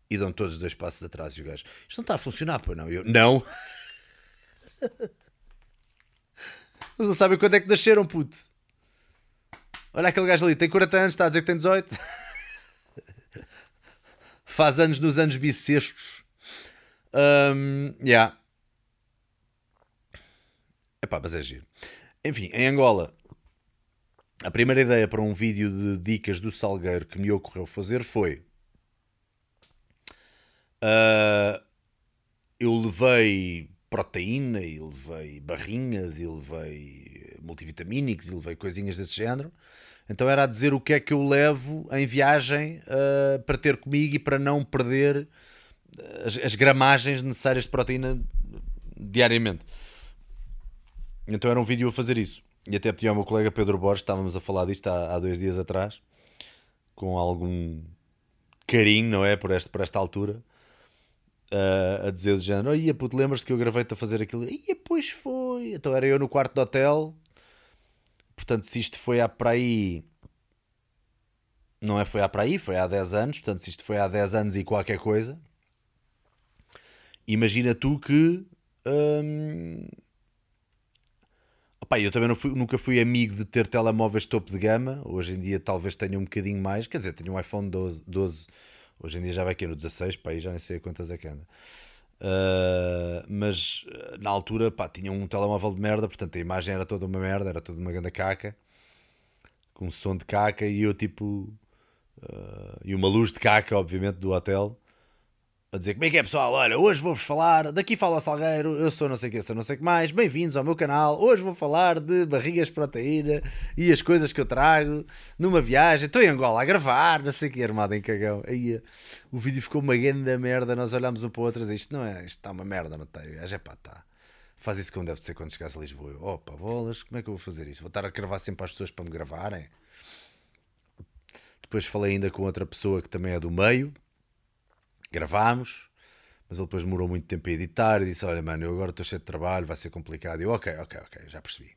E dão todos dois passos atrás e o gajo. Isto não está a funcionar, pois não? Eu, não. *laughs* Mas não sabem quando é que nasceram, puto. Olha aquele gajo ali, tem 40 anos, está a dizer que tem 18. *laughs* Faz anos nos anos bissextos. Um, yeah. Epá, mas é giro. Enfim, em Angola, a primeira ideia para um vídeo de dicas do Salgueiro que me ocorreu fazer foi. Uh, eu levei proteína e levei barrinhas e levei multivitamínicos e levei coisinhas desse género. Então era a dizer o que é que eu levo em viagem uh, para ter comigo e para não perder as, as gramagens necessárias de proteína diariamente. Então era um vídeo a fazer isso. E até pedi ao meu colega Pedro Borges, estávamos a falar disto há, há dois dias atrás, com algum carinho, não é? Por esta, por esta altura, uh, a dizer do género: Ia, puto, lembras que eu gravei-te a fazer aquilo? Ia, pois foi. Então era eu no quarto do hotel. Portanto, se isto foi há para aí. Não é foi há para aí, foi há 10 anos. Portanto, se isto foi há 10 anos e qualquer coisa, imagina tu que. Hum, Opa, eu também fui, nunca fui amigo de ter telemóveis topo de gama. Hoje em dia talvez tenha um bocadinho mais. Quer dizer, tenho um iPhone 12. 12 hoje em dia já vai aqui no 16, pá, aí já nem sei quantas é que anda. Uh, mas ah, na altura, pá, tinha um telemóvel de merda, portanto a imagem era toda uma merda, era toda uma grande caca, com um som de caca e eu tipo. Uh, e uma luz de caca, obviamente, do hotel a dizer como é que é pessoal, olha, hoje vou-vos falar, daqui fala o Salgueiro, eu sou não sei o que, sou não sei o que mais, bem-vindos ao meu canal, hoje vou falar de barrigas de proteína e as coisas que eu trago numa viagem, estou em Angola a gravar, não sei o que, armado em cagão, aí o vídeo ficou uma grande merda, nós olhámos um para o outro e isto não é, isto está uma merda, não está, é pá, está. Faz isso como deve ser quando chegasse a Lisboa. Eu, opa, bolas, como é que eu vou fazer isto? Vou estar a gravar sempre as pessoas para me gravarem? Depois falei ainda com outra pessoa que também é do meio, gravámos, mas ele depois demorou muito tempo a editar e disse: Olha, mano, eu agora estou cheio de trabalho, vai ser complicado. E eu, ok, ok, ok, já percebi.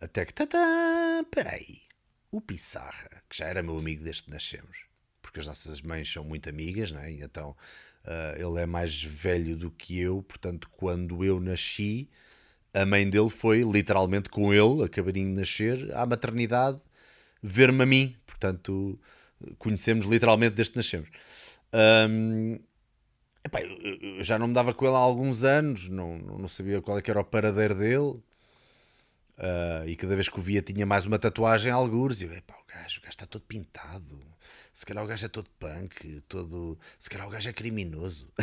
Até que, tadã, peraí, o Pissarra, que já era meu amigo desde que nascemos, porque as nossas mães são muito amigas, né? E então uh, ele é mais velho do que eu, portanto, quando eu nasci, a mãe dele foi literalmente com ele, acabadinho de nascer, à maternidade, ver-me a mim. Portanto, conhecemos literalmente desde que nascemos. Um, epá, já não me dava com ele há alguns anos, não, não sabia qual é era o paradeiro dele. Uh, e cada vez que o via tinha mais uma tatuagem a algures. E eu, epá, o gajo, o gajo está todo pintado. Se calhar o gajo é todo punk, todo. Se calhar o gajo é criminoso. *laughs*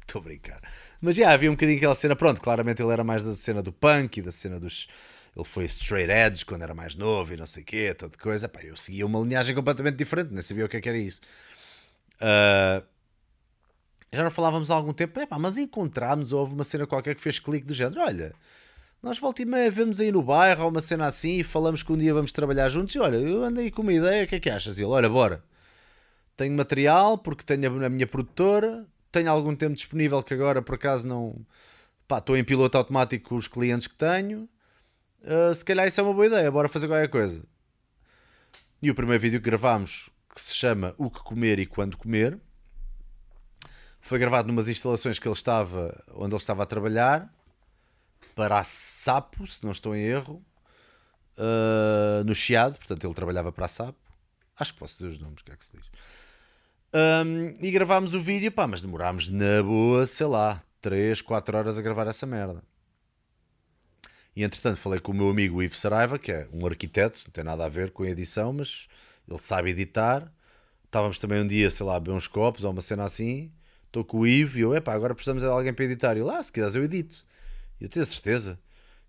Estou a brincar. Mas já havia um bocadinho aquela cena. Pronto, claramente ele era mais da cena do punk e da cena dos ele foi straight edge quando era mais novo e não sei o quê, toda coisa. Pá, eu seguia uma linhagem completamente diferente, nem sabia o que, é que era isso. Uh, Já não falávamos há algum tempo, epá, mas encontrámos, houve uma cena qualquer que fez clique do género. Olha, nós volta e meia vemos aí no bairro uma cena assim e falamos que um dia vamos trabalhar juntos. E olha, eu andei com uma ideia, o que é que achas? E ele, olha, bora. Tenho material porque tenho a minha produtora, tenho algum tempo disponível que agora por acaso não. Pá, estou em piloto automático com os clientes que tenho. Uh, se calhar isso é uma boa ideia, bora fazer qualquer coisa. E o primeiro vídeo que gravámos, que se chama O que comer e quando comer, foi gravado numas instalações que ele estava, onde ele estava a trabalhar, para a Sapo, se não estou em erro, uh, no Chiado, portanto ele trabalhava para a Sapo. Acho que posso dizer os nomes, o que é que se diz. Um, e gravámos o vídeo, pá, mas demorámos na boa, sei lá, 3, 4 horas a gravar essa merda. E entretanto falei com o meu amigo Ivo Saraiva, que é um arquiteto, não tem nada a ver com edição, mas ele sabe editar. Estávamos também um dia, sei lá, a beber uns copos ou uma cena assim. Estou com o Ivo e eu, epá, agora precisamos de alguém para editar. E eu, ah, se quiseres eu edito. E eu tenho certeza.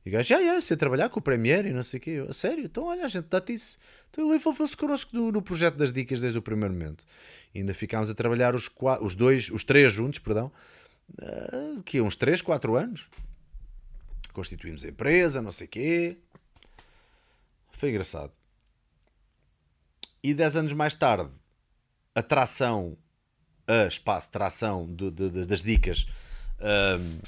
E o gajo, já, já, sei trabalhar com o Premiere e não sei o quê. Eu, a sério? Então olha, a gente dá-te isso. Então ele envolveu-se connosco no, no, projeto das dicas desde o primeiro momento. E ainda ficámos a trabalhar os, os dois, os três juntos, perdão, uh, que uns 3, 4 anos. Constituímos a empresa, não sei quê. Foi engraçado. E 10 anos mais tarde, a tração, a espaço, tração de, de, de, das dicas. Um,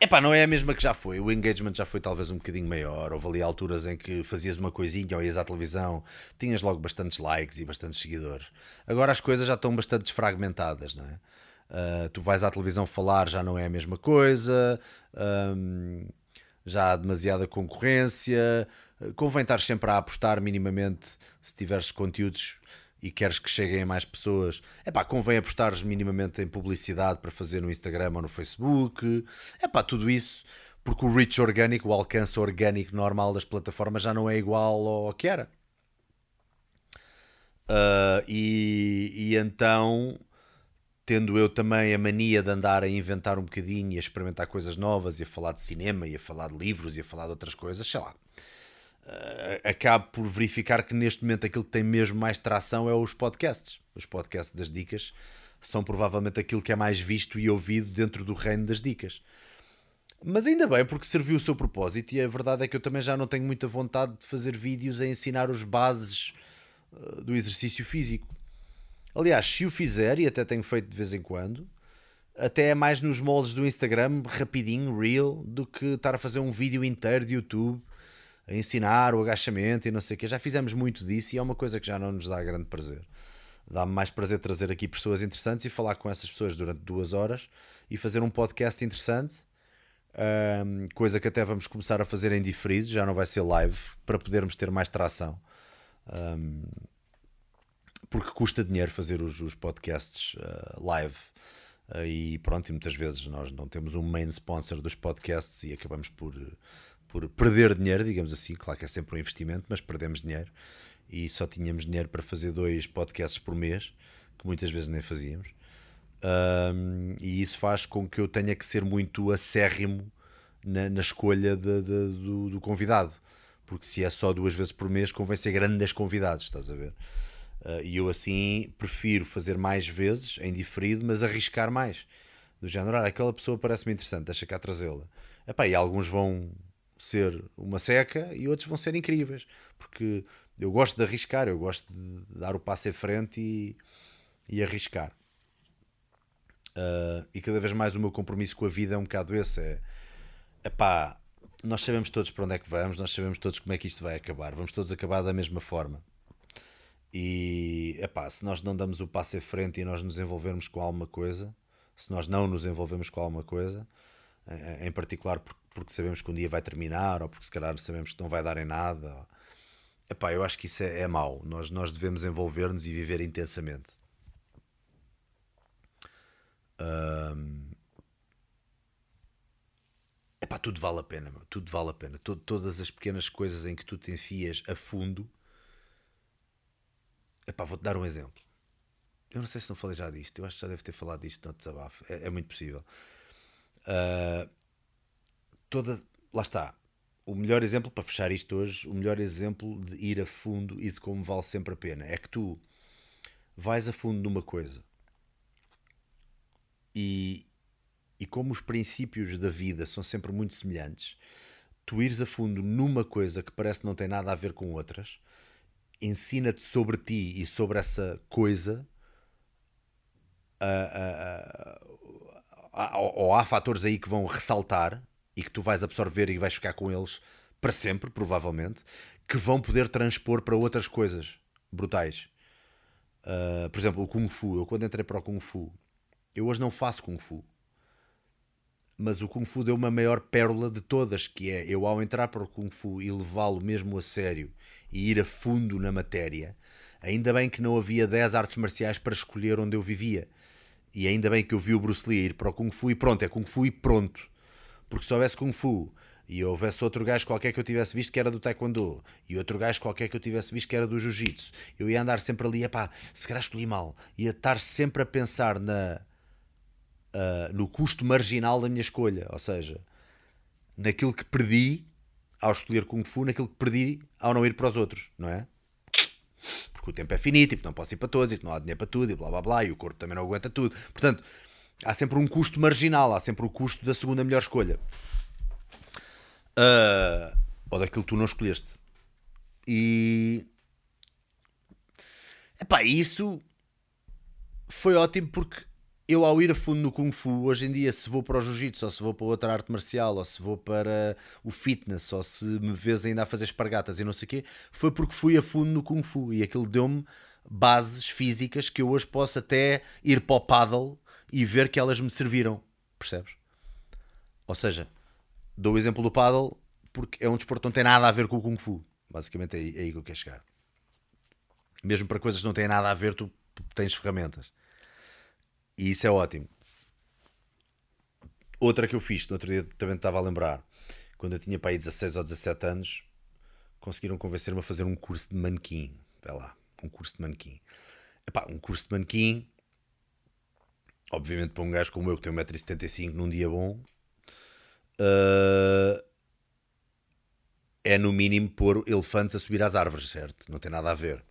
Epá, não é a mesma que já foi. O engagement já foi talvez um bocadinho maior. Houve ali alturas em que fazias uma coisinha ou ias à televisão, tinhas logo bastantes likes e bastantes seguidores. Agora as coisas já estão bastante desfragmentadas, não é? Uh, tu vais à televisão falar, já não é a mesma coisa, um, já há demasiada concorrência. Convém estar sempre a apostar minimamente se tiveres conteúdos e queres que cheguem a mais pessoas, é pá, convém apostares minimamente em publicidade para fazer no Instagram ou no Facebook, é pá, tudo isso, porque o reach orgânico, o alcance orgânico normal das plataformas já não é igual ao que era. Uh, e, e então, tendo eu também a mania de andar a inventar um bocadinho e a experimentar coisas novas e a falar de cinema e a falar de livros e a falar de outras coisas, sei lá uh, acabo por verificar que neste momento aquilo que tem mesmo mais tração é os podcasts. Os podcasts das dicas são provavelmente aquilo que é mais visto e ouvido dentro do reino das dicas. Mas ainda bem, porque serviu o seu propósito, e a verdade é que eu também já não tenho muita vontade de fazer vídeos a ensinar os bases uh, do exercício físico. Aliás, se o fizer, e até tenho feito de vez em quando, até é mais nos moldes do Instagram, rapidinho, real, do que estar a fazer um vídeo inteiro de YouTube a ensinar o agachamento e não sei o que. Já fizemos muito disso e é uma coisa que já não nos dá grande prazer. Dá-me mais prazer trazer aqui pessoas interessantes e falar com essas pessoas durante duas horas e fazer um podcast interessante. Um, coisa que até vamos começar a fazer em diferido, já não vai ser live, para podermos ter mais tração. Um, porque custa dinheiro fazer os, os podcasts uh, live. Uh, e pronto, e muitas vezes nós não temos um main sponsor dos podcasts e acabamos por por perder dinheiro, digamos assim. Claro que é sempre um investimento, mas perdemos dinheiro e só tínhamos dinheiro para fazer dois podcasts por mês, que muitas vezes nem fazíamos. Um, e isso faz com que eu tenha que ser muito acérrimo na, na escolha de, de, do, do, convidado, porque se é só duas vezes por mês, convém ser grandes convidados, estás a ver? Uh, e eu assim prefiro fazer mais vezes em diferido, mas arriscar mais. Do género, ah, aquela pessoa parece-me interessante, deixa cá trazê-la. E alguns vão, ser uma seca e outros vão ser incríveis, porque eu gosto de arriscar, eu gosto de dar o passo em frente e, e arriscar. Uh, e cada vez mais o meu compromisso com a vida é um bocado esse: é epá, nós sabemos todos para onde é que vamos, nós sabemos todos como é que isto vai acabar, vamos todos acabar da mesma forma. E epá, se nós não damos o passo em frente e nós nos envolvermos com alguma coisa, se nós não nos envolvemos com alguma coisa, em particular porque sabemos que um dia vai terminar ou porque se calhar sabemos que não vai dar em nada. Epá, eu acho que isso é, é mau. Nós, nós devemos envolver-nos e viver intensamente. Um... Epá, tudo vale a pena, meu. tudo vale a pena. Todas as pequenas coisas em que tu te enfias a fundo. Epá, vou-te dar um exemplo. Eu não sei se não falei já disto. Eu acho que já deve ter falado disto no desabafo. É, é muito possível. Uh, toda. Lá está. O melhor exemplo, para fechar isto hoje, o melhor exemplo de ir a fundo e de como vale sempre a pena é que tu vais a fundo numa coisa E, e como os princípios da vida são sempre muito semelhantes, tu ires a fundo numa coisa que parece não tem nada a ver com outras, ensina-te sobre ti e sobre essa coisa. ou há fatores aí que vão ressaltar e que tu vais absorver e vais ficar com eles para sempre, provavelmente, que vão poder transpor para outras coisas brutais. Uh, por exemplo, o Kung Fu. Eu, quando entrei para o Kung Fu, eu hoje não faço Kung Fu mas o Kung Fu deu uma maior pérola de todas, que é eu ao entrar para o Kung Fu e levá-lo mesmo a sério e ir a fundo na matéria, ainda bem que não havia 10 artes marciais para escolher onde eu vivia. E ainda bem que eu vi o Bruce Lee ir para o Kung Fu e pronto, é Kung Fu e pronto. Porque se houvesse Kung Fu e houvesse outro gajo qualquer que eu tivesse visto que era do Taekwondo e outro gajo qualquer que eu tivesse visto que era do Jiu-Jitsu, eu ia andar sempre ali, epá, se calhar escolhi mal, ia estar sempre a pensar na uh, no custo marginal da minha escolha, ou seja, naquilo que perdi ao escolher Kung Fu, naquilo que perdi ao não ir para os outros, não é? Porque o tempo é finito e não posso ir para todos e não há dinheiro para tudo e blá blá blá e o corpo também não aguenta tudo. Portanto, há sempre um custo marginal, há sempre o custo da segunda melhor escolha. Uh, ou daquilo que tu não escolheste. E. Epá, isso foi ótimo porque eu ao ir a fundo no Kung Fu, hoje em dia, se vou para o Jiu-Jitsu, ou se vou para outra arte marcial, ou se vou para o fitness, ou se me vês ainda a fazer espargatas e não sei o quê, foi porque fui a fundo no Kung Fu e aquilo deu-me bases físicas que eu hoje posso até ir para o paddle e ver que elas me serviram, percebes? Ou seja, dou o exemplo do paddle porque é um desporto que não tem nada a ver com o Kung Fu. Basicamente é aí, é que eu quero chegar. Mesmo para coisas que não têm nada a ver, tu tens ferramentas. E isso é ótimo. Outra que eu fiz, no outro dia também estava a lembrar, quando eu tinha para aí 16 ou 17 anos, conseguiram convencer-me a fazer um curso de manequim. Vai lá, um curso de manequim. Epá, um curso de manequim, obviamente para um gajo como eu que tem 1,75m num dia bom, uh, é no mínimo pôr elefantes a subir às árvores, certo? Não tem nada a ver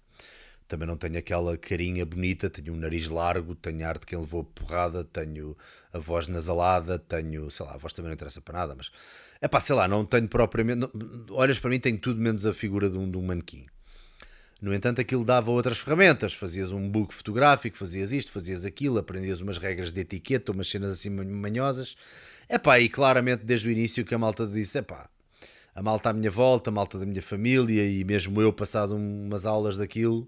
também não tenho aquela carinha bonita, tenho um nariz largo, tenho a arte que ele levou porrada, tenho a voz nasalada, tenho, sei lá, a voz também não interessa para nada, mas é pá, sei lá, não tenho propriamente. Não, olhas para mim, tenho tudo menos a figura de um, de um manequim. No entanto, aquilo dava outras ferramentas. Fazias um book fotográfico, fazias isto, fazias aquilo, aprendias umas regras de etiqueta, umas cenas assim manhosas. É pá, e claramente desde o início que a malta disse: é pá, a malta à minha volta, a malta da minha família e mesmo eu, passado umas aulas daquilo,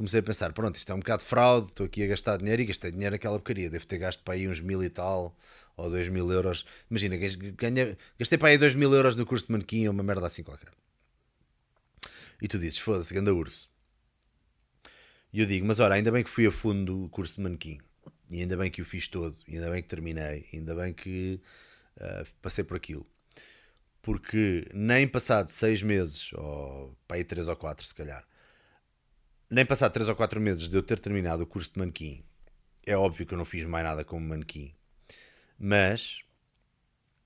comecei a pensar: pronto, isto é um bocado de fraude, estou aqui a gastar dinheiro e gastei dinheiro naquela porcaria. Devo ter gasto para aí uns mil e tal ou dois mil euros. Imagina, ganha, gastei para aí dois mil euros no curso de manequim ou uma merda assim qualquer. E tu dizes: foda-se, ganda urso. E eu digo: mas ora, ainda bem que fui a fundo do curso de manequim. E ainda bem que o fiz todo. E ainda bem que terminei. E ainda bem que uh, passei por aquilo. Porque nem passado seis meses, ou para aí três ou quatro, se calhar, nem passado 3 ou 4 meses de eu ter terminado o curso de manequim, é óbvio que eu não fiz mais nada como manequim, mas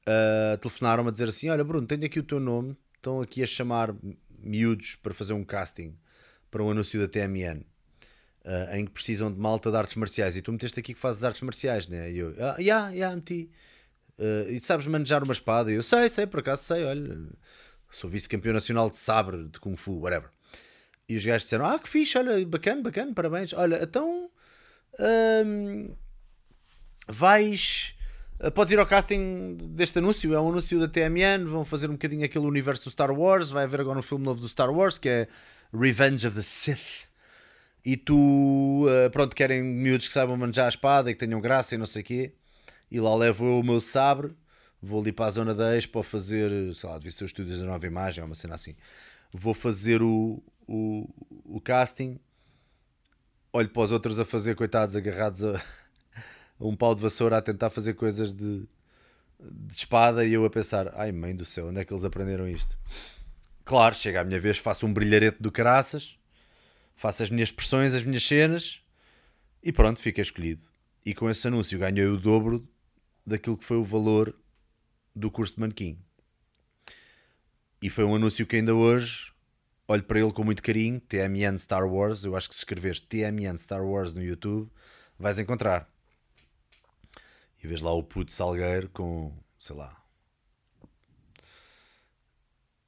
uh, telefonaram-me a dizer assim: Olha, Bruno, tenho aqui o teu nome, estão aqui a chamar miúdos para fazer um casting para um anúncio da TMN. Uh, ah, em que precisam de malta de artes marciais e tu meteste aqui que fazes artes marciais, né? E eu, ah, yeah, yeah, meti. Uh, e sabes manejar uma espada? E eu sei, sei, por acaso sei, olha, sou vice-campeão nacional de sabre, de kung fu, whatever. E os gajos disseram: Ah, que fixe, olha, bacana, bacana, parabéns. Olha, então hum, vais. Eh, podes ir ao casting deste anúncio, é um anúncio da TMN. Vão fazer um bocadinho aquele universo do Star Wars. Vai haver agora um filme novo do Star Wars que é Revenge of the Sith. E tu, uh, pronto, querem miúdos que saibam manejar a espada e que tenham graça e não sei o quê. E lá levo eu o meu sabre. Vou ali para a zona da Expo fazer, sei lá, devia ser os estúdios da nova imagem, uma cena assim. Vou fazer o, o, o casting, olho para os outros a fazer, coitados, agarrados a, *laughs* a um pau de vassoura a tentar fazer coisas de, de espada e eu a pensar: ai mãe do céu, onde é que eles aprenderam isto? Claro, chega a minha vez, faço um brilharete do caraças, faço as minhas expressões, as minhas cenas e pronto, fica escolhido. E com esse anúncio ganhei o dobro daquilo que foi o valor do curso de manequim. E foi um anúncio que ainda hoje olho para ele com muito carinho, TMN Star Wars. Eu acho que se escreveres TMN Star Wars no YouTube, vais encontrar. E vês lá o puto Salgueiro com, sei lá.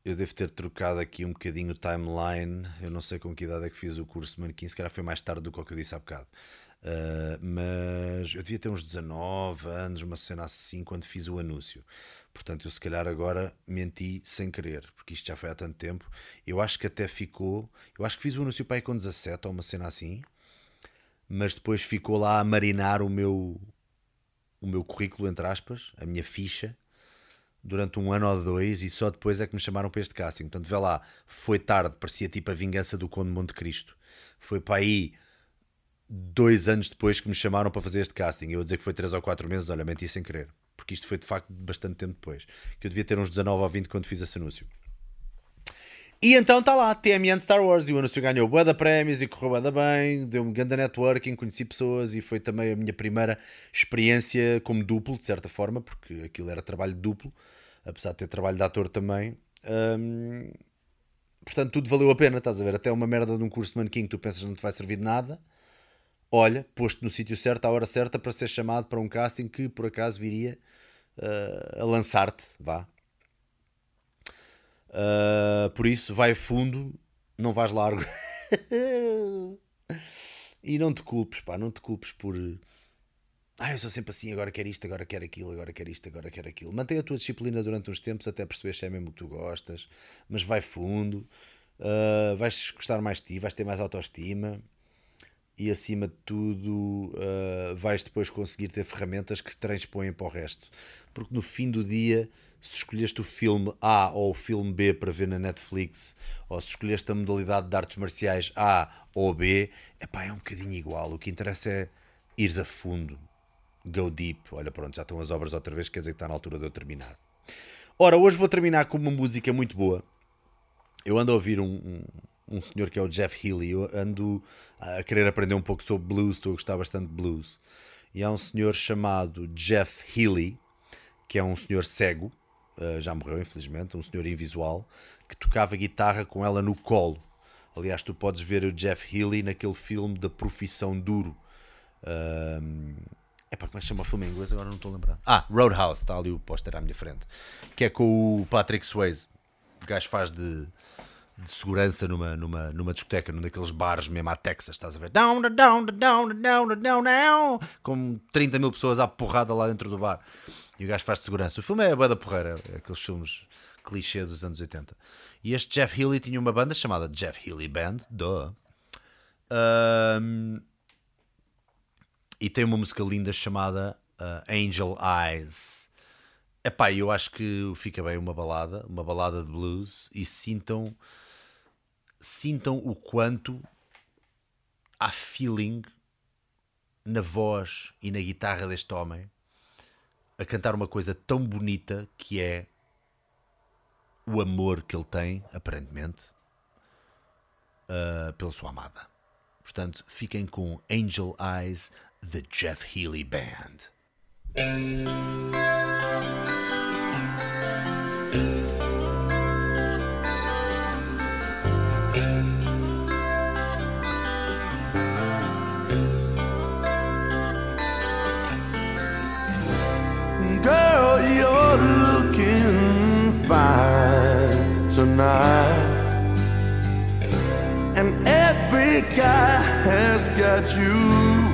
Eu devo ter trocado aqui um bocadinho o timeline. Eu não sei com que idade é que fiz o curso de manequim, se calhar foi mais tarde do que o que eu disse há bocado. Uh, mas eu devia ter uns 19 anos, uma cena assim, quando fiz o anúncio. Portanto, eu se calhar agora menti sem querer, porque isto já foi há tanto tempo. Eu acho que até ficou. Eu acho que fiz o anúncio aí com 17 ou uma cena assim, mas depois ficou lá a marinar o meu, o meu currículo, entre aspas, a minha ficha, durante um ano ou dois, e só depois é que me chamaram para este casting. Portanto, vê lá, foi tarde, parecia tipo a vingança do Conde Monte Cristo. Foi para aí dois anos depois que me chamaram para fazer este casting. Eu a dizer que foi três ou quatro meses, olha, menti sem querer. Porque isto foi de facto bastante tempo depois. Que eu devia ter uns 19 ou 20 quando fiz esse anúncio. E então está lá, TMN Star Wars, e o anúncio ganhou bué da prémios e correu da bem, deu-me grande networking, conheci pessoas e foi também a minha primeira experiência como duplo, de certa forma, porque aquilo era trabalho duplo, apesar de ter trabalho de ator também. Portanto, tudo valeu a pena, estás a ver? Até uma merda de um curso de manequim que tu pensas não te vai servir de nada, olha, posto no sítio certo, à hora certa, para ser chamado para um casting que por acaso viria uh, a lançar-te, vá. Uh, por isso, vai fundo, não vais largo. *laughs* e não te culpes, pá, não te culpes por. Ah, eu sou sempre assim, agora quero isto, agora quero aquilo, agora quero isto, agora quero aquilo. Mantém a tua disciplina durante uns tempos até perceber se é mesmo o que tu gostas, mas vai fundo, uh, vais gostar mais de ti, vais ter mais autoestima e acima de tudo uh, vais depois conseguir ter ferramentas que transpõem para o resto. Porque no fim do dia, se escolheste o filme A ou o filme B para ver na Netflix, ou se escolheste a modalidade de artes marciais A ou B, epá, é um bocadinho igual. O que interessa é ires a fundo, go deep. Olha, pronto, já estão as obras outra vez, quer dizer que está na altura de eu terminar. Ora, hoje vou terminar com uma música muito boa. Eu ando a ouvir um, um um senhor que é o Jeff Healy. Eu ando a querer aprender um pouco sobre blues, estou a gostar bastante de blues. E há um senhor chamado Jeff Healy, que é um senhor cego, uh, já morreu infelizmente, um senhor invisual, que tocava guitarra com ela no colo. Aliás, tu podes ver o Jeff Healy naquele filme da Profissão Duro. Uh, Epá, como é que chama o filme em inglês? Agora não estou a lembrar. Ah, Roadhouse, está ali o póster à minha frente. Que é com o Patrick Swayze. O gajo faz de de segurança numa, numa, numa discoteca, num daqueles bares mesmo à Texas, estás a ver? Down, down, down, down, down, down, com 30 mil pessoas à porrada lá dentro do bar. E o gajo faz de segurança. O filme é a boa da porreira, é aqueles filmes clichê dos anos 80. E este Jeff Healy tinha uma banda chamada Jeff Healy Band, duh. Um, e tem uma música linda chamada uh, Angel Eyes. Epá, eu acho que fica bem uma balada, uma balada de blues, e sintam sintam o quanto há feeling na voz e na guitarra deste homem a cantar uma coisa tão bonita que é o amor que ele tem, aparentemente, uh, pela sua amada. Portanto, fiquem com Angel Eyes, The Jeff Healy Band. You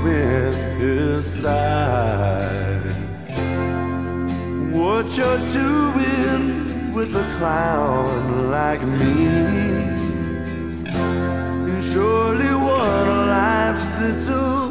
in his side. What you're doing with a clown like me is surely one of life's little